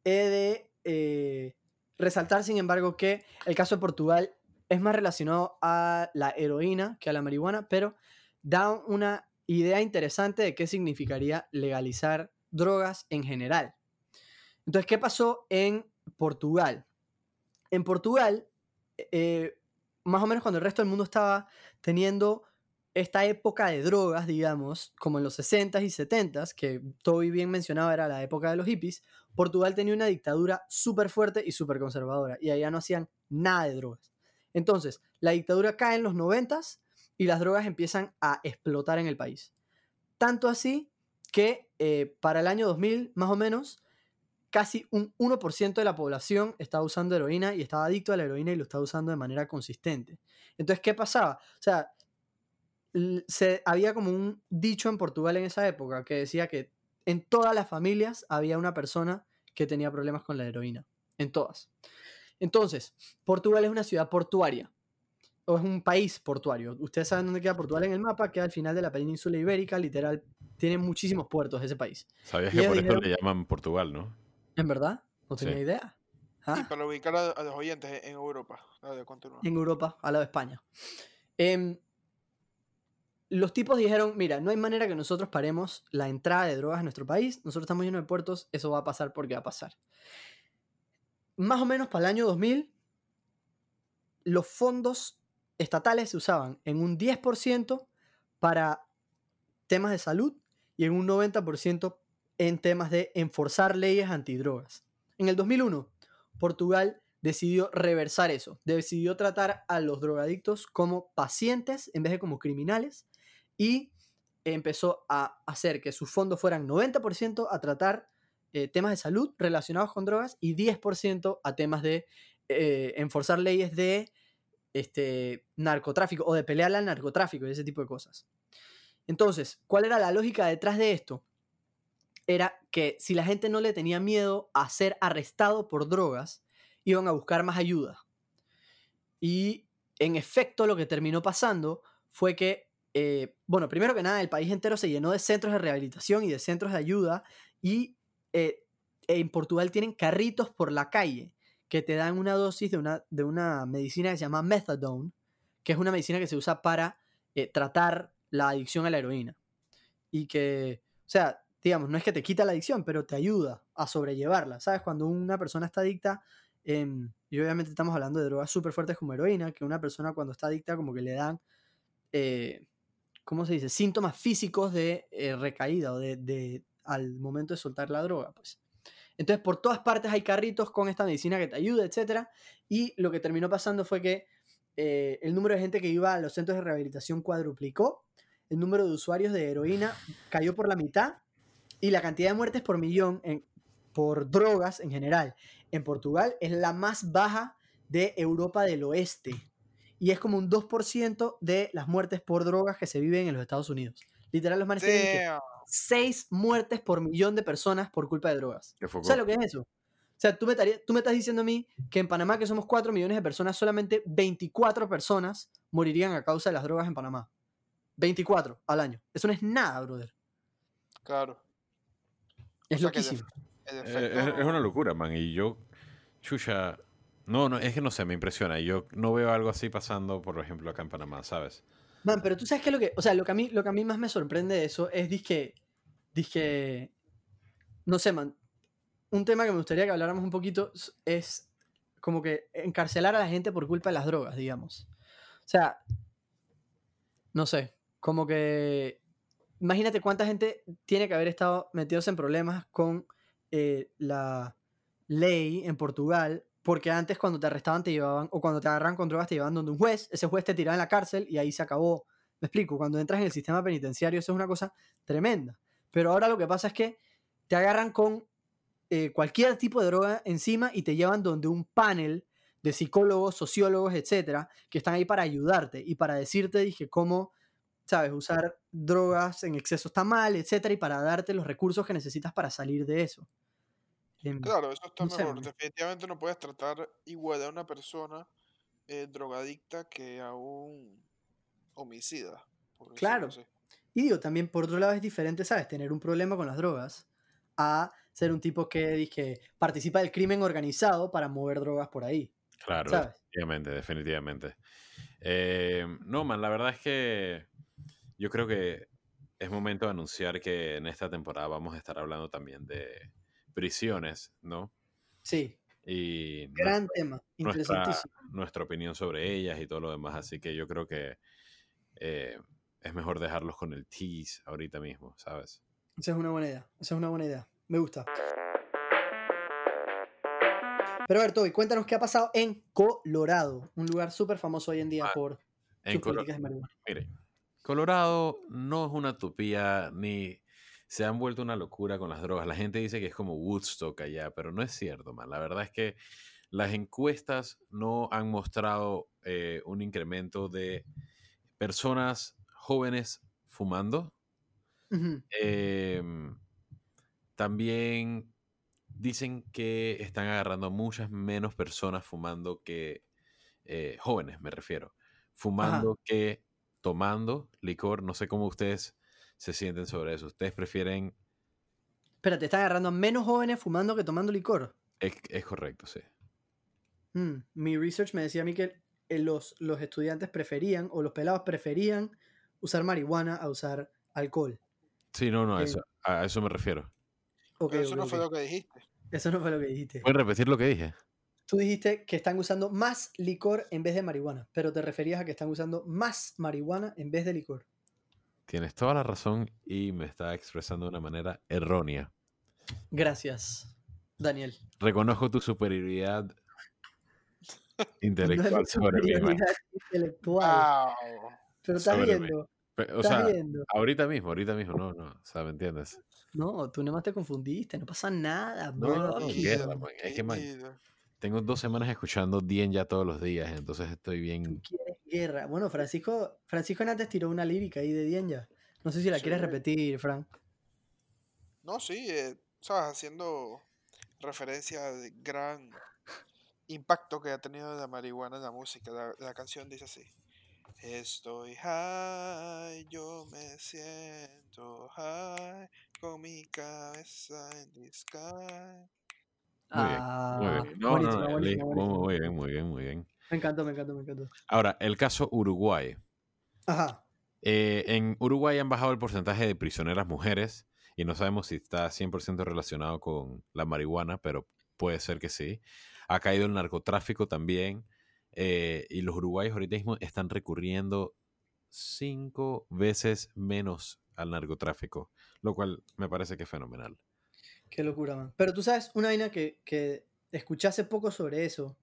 [SPEAKER 1] He de eh, resaltar, sin embargo, que el caso de Portugal es más relacionado a la heroína que a la marihuana, pero da una idea interesante de qué significaría legalizar drogas en general. Entonces, ¿qué pasó en Portugal? En Portugal, eh, más o menos cuando el resto del mundo estaba teniendo esta época de drogas, digamos, como en los 60s y 70s, que Toby bien mencionaba era la época de los hippies, Portugal tenía una dictadura súper fuerte y súper conservadora, y allá no hacían nada de drogas. Entonces, la dictadura cae en los 90s y las drogas empiezan a explotar en el país. Tanto así que eh, para el año 2000, más o menos, casi un 1% de la población estaba usando heroína y estaba adicto a la heroína y lo estaba usando de manera consistente. Entonces, ¿qué pasaba? O sea, se, había como un dicho en Portugal en esa época que decía que en todas las familias había una persona que tenía problemas con la heroína. En todas. Entonces, Portugal es una ciudad portuaria. O es un país portuario. Ustedes saben dónde queda Portugal en el mapa, queda al final de la península ibérica, literal. Tiene muchísimos puertos ese país.
[SPEAKER 2] ¿Sabías
[SPEAKER 1] Y
[SPEAKER 2] que por eso
[SPEAKER 1] dijeron-
[SPEAKER 2] le llaman Portugal, no?
[SPEAKER 1] ¿En verdad? No tenía
[SPEAKER 2] Sí.
[SPEAKER 1] idea.
[SPEAKER 3] Y
[SPEAKER 1] Ah,
[SPEAKER 3] para ubicar a, los oyentes en Europa.
[SPEAKER 1] En Europa, al lado de España. Em, los tipos dijeron, mira, no hay manera que nosotros paremos la entrada de drogas a nuestro país, nosotros estamos llenos de puertos, eso va a pasar porque va a pasar. Más o menos para el año 2000, los fondos estatales se usaban en un 10% para temas de salud y en un 90% en temas de enforzar leyes antidrogas. En el 2001, Portugal decidió reversar eso, decidió tratar a los drogadictos como pacientes en vez de como criminales y empezó a hacer que sus fondos fueran 90% a tratar eh, temas de salud relacionados con drogas y 10% a temas de eh, enforzar leyes de este, narcotráfico o de pelear al narcotráfico y ese tipo de cosas. Entonces, ¿cuál era la lógica detrás de esto? Era que si la gente no le tenía miedo a ser arrestado por drogas, iban a buscar más ayuda. Y en efecto lo que terminó pasando fue que, eh, bueno, primero que nada, el país entero se llenó de centros de rehabilitación y de centros de ayuda y eh, en Portugal tienen carritos por la calle que te dan una dosis de una, de una medicina que se llama methadone, que es una medicina que se usa para eh, tratar la adicción a la heroína. Y que, o sea, digamos, no es que te quita la adicción, pero te ayuda a sobrellevarla. ¿Sabes? Cuando una persona está adicta, em, y obviamente estamos hablando de drogas súper fuertes como heroína, que una persona cuando está adicta como que le dan, ¿cómo se dice? Síntomas físicos de eh, recaída o de, de, al momento de soltar la droga, pues. Entonces, por todas partes hay carritos con esta medicina que te ayuda, etc. Y lo que terminó pasando fue que eh, el número de gente que iba a los centros de rehabilitación cuadruplicó, el número de usuarios de heroína cayó por la mitad y la cantidad de muertes por millón en, por drogas en general en Portugal es la más baja de Europa del Oeste y es como un 2% de las muertes por drogas que se viven en los Estados Unidos. Literal, los manes tienen que
[SPEAKER 3] Damn.
[SPEAKER 1] 6 muertes por millón de personas por culpa de drogas.
[SPEAKER 2] Qué.
[SPEAKER 1] ¿Sabes lo que es eso? O sea, tú me, estarías- tú me estás diciendo a mí que en Panamá, que somos 4 millones de personas, solamente 24 personas morirían a causa de las drogas en Panamá. 24 al año. Eso no es nada, brother.
[SPEAKER 3] Claro.
[SPEAKER 1] Es
[SPEAKER 3] O sea el
[SPEAKER 1] loquísimo.
[SPEAKER 2] Eh, es, es una locura, man. Y yo, chucha, no, no, es que no sé, me impresiona. Yo no veo algo así pasando, por ejemplo, acá en Panamá, ¿sabes?
[SPEAKER 1] Man, pero tú sabes que lo que, o sea, lo que a mí, lo que a mí más me sorprende de eso es disque, disque, no sé, man, un tema que me gustaría que habláramos un poquito es como que encarcelar a la gente por culpa de las drogas, digamos. O sea, no sé, como que, imagínate cuánta gente tiene que haber estado metidos en problemas con eh, la ley en Portugal, porque antes cuando te arrestaban te llevaban, o cuando te agarraban con drogas te llevaban donde un juez, ese juez te tiraba en la cárcel y ahí se acabó. Me explico, cuando entras en el sistema penitenciario eso es una cosa tremenda. Pero ahora lo que pasa es que te agarran con eh, cualquier tipo de droga encima y te llevan donde un panel de psicólogos, sociólogos, etcétera, que están ahí para ayudarte y para decirte, dije, cómo, sabes, usar drogas en exceso está mal, etcétera, y para darte los recursos que necesitas para salir de eso.
[SPEAKER 3] Claro, eso está mejor. Definitivamente no puedes tratar igual a una persona eh, drogadicta que a un homicida. por
[SPEAKER 1] Claro. Y digo, también por otro lado es diferente, ¿sabes? Tener un problema con las drogas a ser un tipo que, dije, participa del crimen organizado para mover drogas por ahí.
[SPEAKER 2] Claro,
[SPEAKER 1] ¿Sabes?
[SPEAKER 2] definitivamente, definitivamente. Eh, no, man, la verdad es que yo creo que es momento de anunciar que en esta temporada vamos a estar hablando también de prisiones, ¿no?
[SPEAKER 1] Sí,
[SPEAKER 2] Y
[SPEAKER 1] gran tema, interesantísimo.
[SPEAKER 2] nuestra opinión sobre ellas y todo lo demás. Así que yo creo que eh, es mejor dejarlos con el tease ahorita mismo, ¿sabes?
[SPEAKER 1] Esa es una buena idea, esa es una buena idea. Me gusta. Pero a ver, Toby, cuéntanos qué ha pasado en Colorado, un lugar súper famoso hoy en día
[SPEAKER 2] Ah,
[SPEAKER 1] por
[SPEAKER 2] En
[SPEAKER 1] sus políticas de marihuana.
[SPEAKER 2] Mire, Colorado no es una utopía ni se han vuelto una locura con las drogas. La gente dice que es como Woodstock allá, pero no es cierto, man. La verdad es que las encuestas no han mostrado eh, un incremento de personas jóvenes fumando. Em, también dicen que están agarrando muchas menos personas fumando que eh, jóvenes, me refiero. Fumando que tomando licor. No sé cómo ustedes se sienten sobre eso. ¿Ustedes prefieren?
[SPEAKER 1] Espérate, están agarrando a menos jóvenes fumando que tomando licor.
[SPEAKER 2] Es, es correcto, sí.
[SPEAKER 1] Mm, Mi research me decía a mí que eh, los, los estudiantes preferían, o los pelados preferían, usar marihuana a usar alcohol.
[SPEAKER 2] Sí, no, no, a
[SPEAKER 1] Eh,
[SPEAKER 2] eso, a eso me refiero.
[SPEAKER 3] Pero eso no fue lo que dijiste.
[SPEAKER 1] Eso no fue lo que dijiste.
[SPEAKER 2] ¿Pueden repetir lo que dije?
[SPEAKER 1] Tú dijiste que están usando más licor en vez de marihuana, pero te referías a que están usando más marihuana en vez de licor.
[SPEAKER 2] Tienes toda la razón y me está expresando de una manera errónea.
[SPEAKER 1] Gracias, Daniel.
[SPEAKER 2] Reconozco tu superioridad intelectual
[SPEAKER 1] No
[SPEAKER 2] sobre mí,
[SPEAKER 1] intelectual.
[SPEAKER 3] Wow.
[SPEAKER 1] Pero estás
[SPEAKER 2] sobre
[SPEAKER 1] viendo,
[SPEAKER 2] O
[SPEAKER 1] estás
[SPEAKER 2] sea,
[SPEAKER 1] viendo.
[SPEAKER 2] ahorita mismo, ahorita mismo, no, no, o sea, ¿me entiendes?
[SPEAKER 1] No, tú nomás te confundiste, no pasa nada,
[SPEAKER 2] No,
[SPEAKER 1] bro.
[SPEAKER 2] no, no, man, es que, man. Tengo dos semanas escuchando Dien ya todos los días, entonces estoy
[SPEAKER 1] Tú
[SPEAKER 2] bien.
[SPEAKER 1] quieres guerra. Bueno, Francisco, Francisco antes tiró una lírica ahí de Dienya. No sé si la quieres repetir, Frank.
[SPEAKER 3] No, sí, eh, sabes, haciendo referencia al gran impacto que ha tenido la marihuana en la música. La, la canción dice así. Estoy high, yo me siento high, con mi cabeza en the sky.
[SPEAKER 2] Muy bien, muy bien. No, no,
[SPEAKER 1] buenísimo,
[SPEAKER 2] no,
[SPEAKER 1] buenísimo,
[SPEAKER 2] li- muy,
[SPEAKER 1] buenísimo.
[SPEAKER 2] muy bien, muy bien, muy bien.
[SPEAKER 1] Me encantó, me encantó, me encantó.
[SPEAKER 2] Ahora, el caso Uruguay.
[SPEAKER 1] Ajá.
[SPEAKER 2] Eh, en Uruguay han bajado el porcentaje de prisioneras mujeres y no sabemos si está 100% relacionado con la marihuana, pero puede ser que sí. Ha caído el narcotráfico también eh, y los uruguayos ahorita mismo están recurriendo cinco veces menos al narcotráfico, lo cual me parece que es fenomenal.
[SPEAKER 1] Qué locura, man. Pero tú sabes, una vaina que, que escuché hace poco sobre eso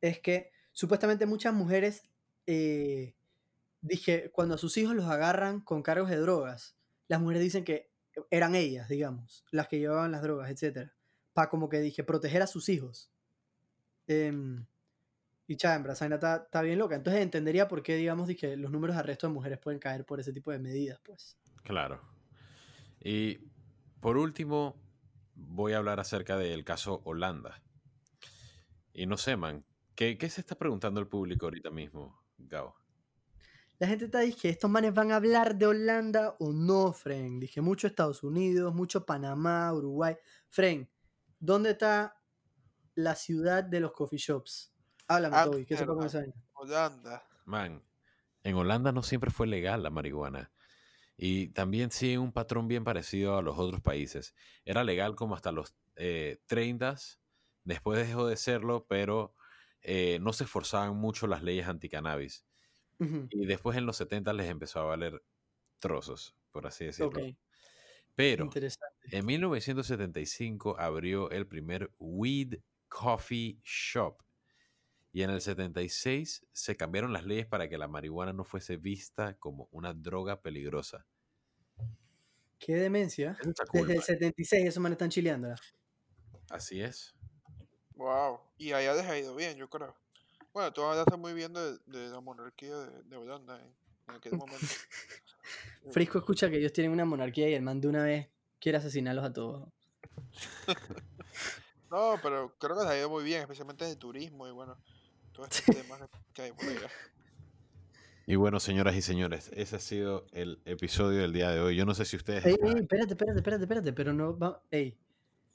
[SPEAKER 1] es que supuestamente muchas mujeres, eh, dije, cuando a sus hijos los agarran con cargos de drogas, las mujeres dicen que eran ellas, digamos, las que llevaban las drogas, etcétera, para como que dije, proteger a sus hijos. Em, y chambra, está, está bien loca. Entonces entendería por qué, digamos, dije, los números de arresto de mujeres pueden caer por ese tipo de medidas, pues.
[SPEAKER 2] Claro. Y por último, voy a hablar acerca del caso Holanda. Y no sé, man, ¿qué, qué se está preguntando el público ahorita mismo, Gao?
[SPEAKER 1] La gente está diciendo que estos manes van a hablar de Holanda o no, Fren. Dije mucho Estados Unidos, mucho Panamá, Uruguay. Fren, ¿dónde está la ciudad de los coffee shops? Háblame, Toby, ¿qué se puede?
[SPEAKER 3] Holanda.
[SPEAKER 2] Man, en Holanda no siempre fue legal la marihuana. Y también sigue un patrón bien parecido a los otros países. Era legal como hasta los eh, 30, después dejó de serlo, pero eh, no se esforzaban mucho las leyes anticannabis.
[SPEAKER 1] Ujú,
[SPEAKER 2] Y después en los 70 les empezó a valer trozos, por así decirlo. Pero en 1975 abrió el primer Weed Coffee Shop. Y en el 76 se cambiaron las leyes para que la marihuana no fuese vista como una droga peligrosa.
[SPEAKER 1] Qué demencia.
[SPEAKER 2] Cool,
[SPEAKER 1] Desde el
[SPEAKER 2] man.
[SPEAKER 1] 76 esos manes están chileándola.
[SPEAKER 2] Así es.
[SPEAKER 3] Wow. Y allá les ha ido bien, yo creo. Bueno, tú hablaste muy bien de, de la monarquía de, de Holanda en, en aquel momento.
[SPEAKER 1] Frisco escucha que ellos tienen una monarquía y el man de una vez quiere asesinarlos a todos.
[SPEAKER 3] No, pero creo que les ha ido muy bien, especialmente de turismo y bueno, todos estos temas que- hay por allá.
[SPEAKER 2] Y bueno, señoras y señores, ese ha sido el episodio del día de hoy. Yo no sé si ustedes...
[SPEAKER 1] Ey, ey, espérate, espérate, espérate, espérate, pero no va, ey.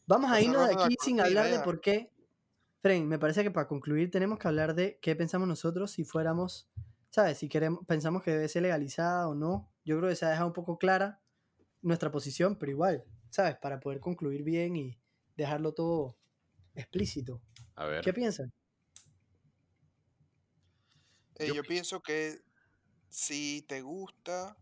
[SPEAKER 1] Vamos a irnos de aquí sin hablar de por qué. Fren, me parece que para concluir tenemos que hablar de qué pensamos nosotros si fuéramos, ¿sabes? Si queremos, pensamos que debe ser legalizada o no. Yo creo que se ha dejado un poco clara nuestra posición, pero igual, ¿sabes? Para poder concluir bien y dejarlo todo explícito.
[SPEAKER 2] A ver.
[SPEAKER 1] ¿Qué piensan?
[SPEAKER 3] Eh,
[SPEAKER 2] Yo
[SPEAKER 3] yo pienso que si te gusta,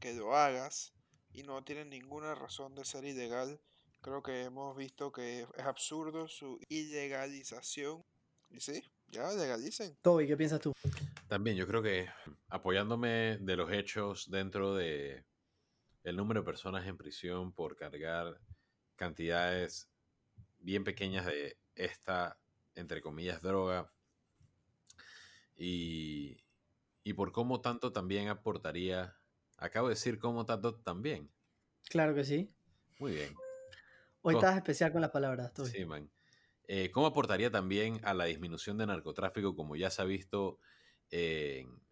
[SPEAKER 3] que lo hagas y no tiene ninguna razón de ser ilegal, creo que hemos visto que es absurdo su ilegalización. Y sí, ya legalicen.
[SPEAKER 1] Toby, ¿qué piensas tú?
[SPEAKER 2] También yo creo que apoyándome de los hechos dentro de el número de personas en prisión por cargar cantidades bien pequeñas de esta, entre comillas, droga, y, y por cómo tanto también aportaría, acabo de decir cómo tanto también,
[SPEAKER 1] Claro que sí.
[SPEAKER 2] muy bien,
[SPEAKER 1] Hoy estás especial con las palabras, Toby.
[SPEAKER 2] sí, man. Eh, ¿Cómo aportaría también a la disminución de narcotráfico como ya se ha visto en,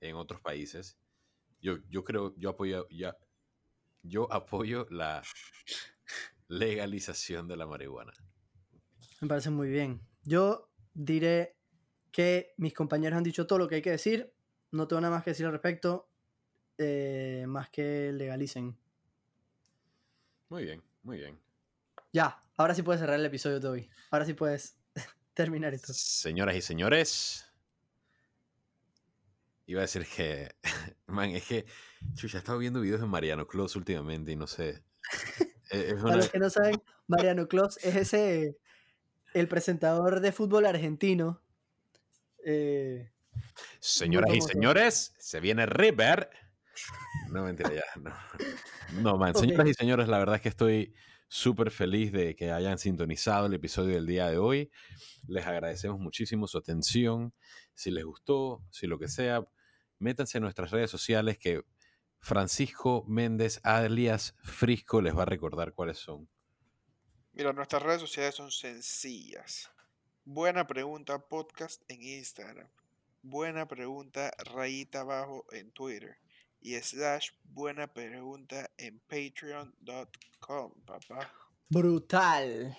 [SPEAKER 2] en otros países? Yo, yo creo, yo apoyo, ya, yo apoyo la legalización de la marihuana.
[SPEAKER 1] Me parece muy bien. Yo diré que mis compañeros han dicho todo lo que hay que decir. No tengo nada más que decir al respecto. eh, más que legalicen.
[SPEAKER 2] Muy bien, muy bien.
[SPEAKER 1] Ya, ahora sí puedes cerrar el episodio, Toby. Ahora sí puedes terminar esto.
[SPEAKER 2] Señoras y señores, iba a decir que, man, es que, chucha, he estado viendo videos de Mariano Clos últimamente y no sé. e- Es
[SPEAKER 1] Para
[SPEAKER 2] una,
[SPEAKER 1] los que no saben, Mariano Clos es ese, el presentador de fútbol argentino. Eh,
[SPEAKER 2] Señoras y señores, se viene River. No, mentira, ya. No, no man. Señoras y señores, la verdad es que estoy súper feliz de que hayan sintonizado el episodio del día de hoy. Les agradecemos muchísimo su atención. Si les gustó, si lo que sea, métanse en nuestras redes sociales que Francisco Méndez alias Frisco les va a recordar cuáles son.
[SPEAKER 3] Mira, nuestras redes sociales son sencillas. Buena pregunta podcast en Instagram. Buena pregunta rayita abajo en Twitter. Y slash buena pregunta en patreon.com, papá.
[SPEAKER 1] brutal.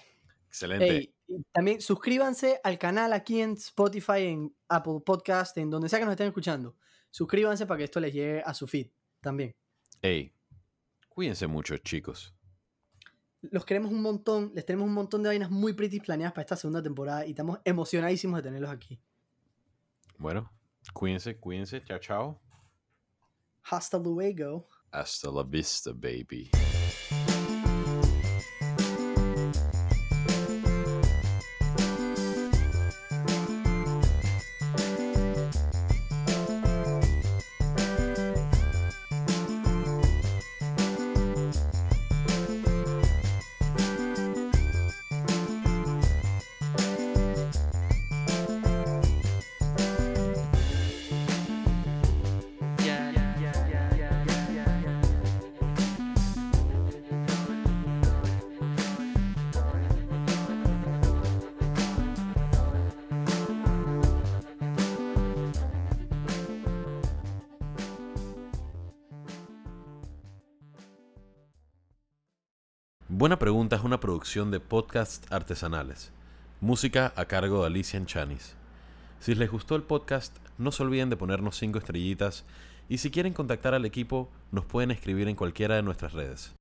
[SPEAKER 2] Excelente.
[SPEAKER 1] Ey, y también suscríbanse al canal aquí en Spotify, en Apple Podcast, en donde sea que nos estén escuchando. Suscríbanse para que esto les llegue a su feed también.
[SPEAKER 2] Ey, cuídense mucho, chicos.
[SPEAKER 1] Los queremos un montón, les tenemos un montón de vainas muy pretty planeadas para esta segunda temporada y estamos emocionadísimos de tenerlos aquí.
[SPEAKER 2] Bueno, cuídense, cuídense. Chao, chao.
[SPEAKER 1] Hasta luego.
[SPEAKER 2] Hasta la vista, baby. Producción de podcast artesanales. Música a cargo de Alicia Chanis. Si les gustó el podcast, no se olviden de ponernos 5 estrellitas y si quieren contactar al equipo, nos pueden escribir en cualquiera de nuestras redes.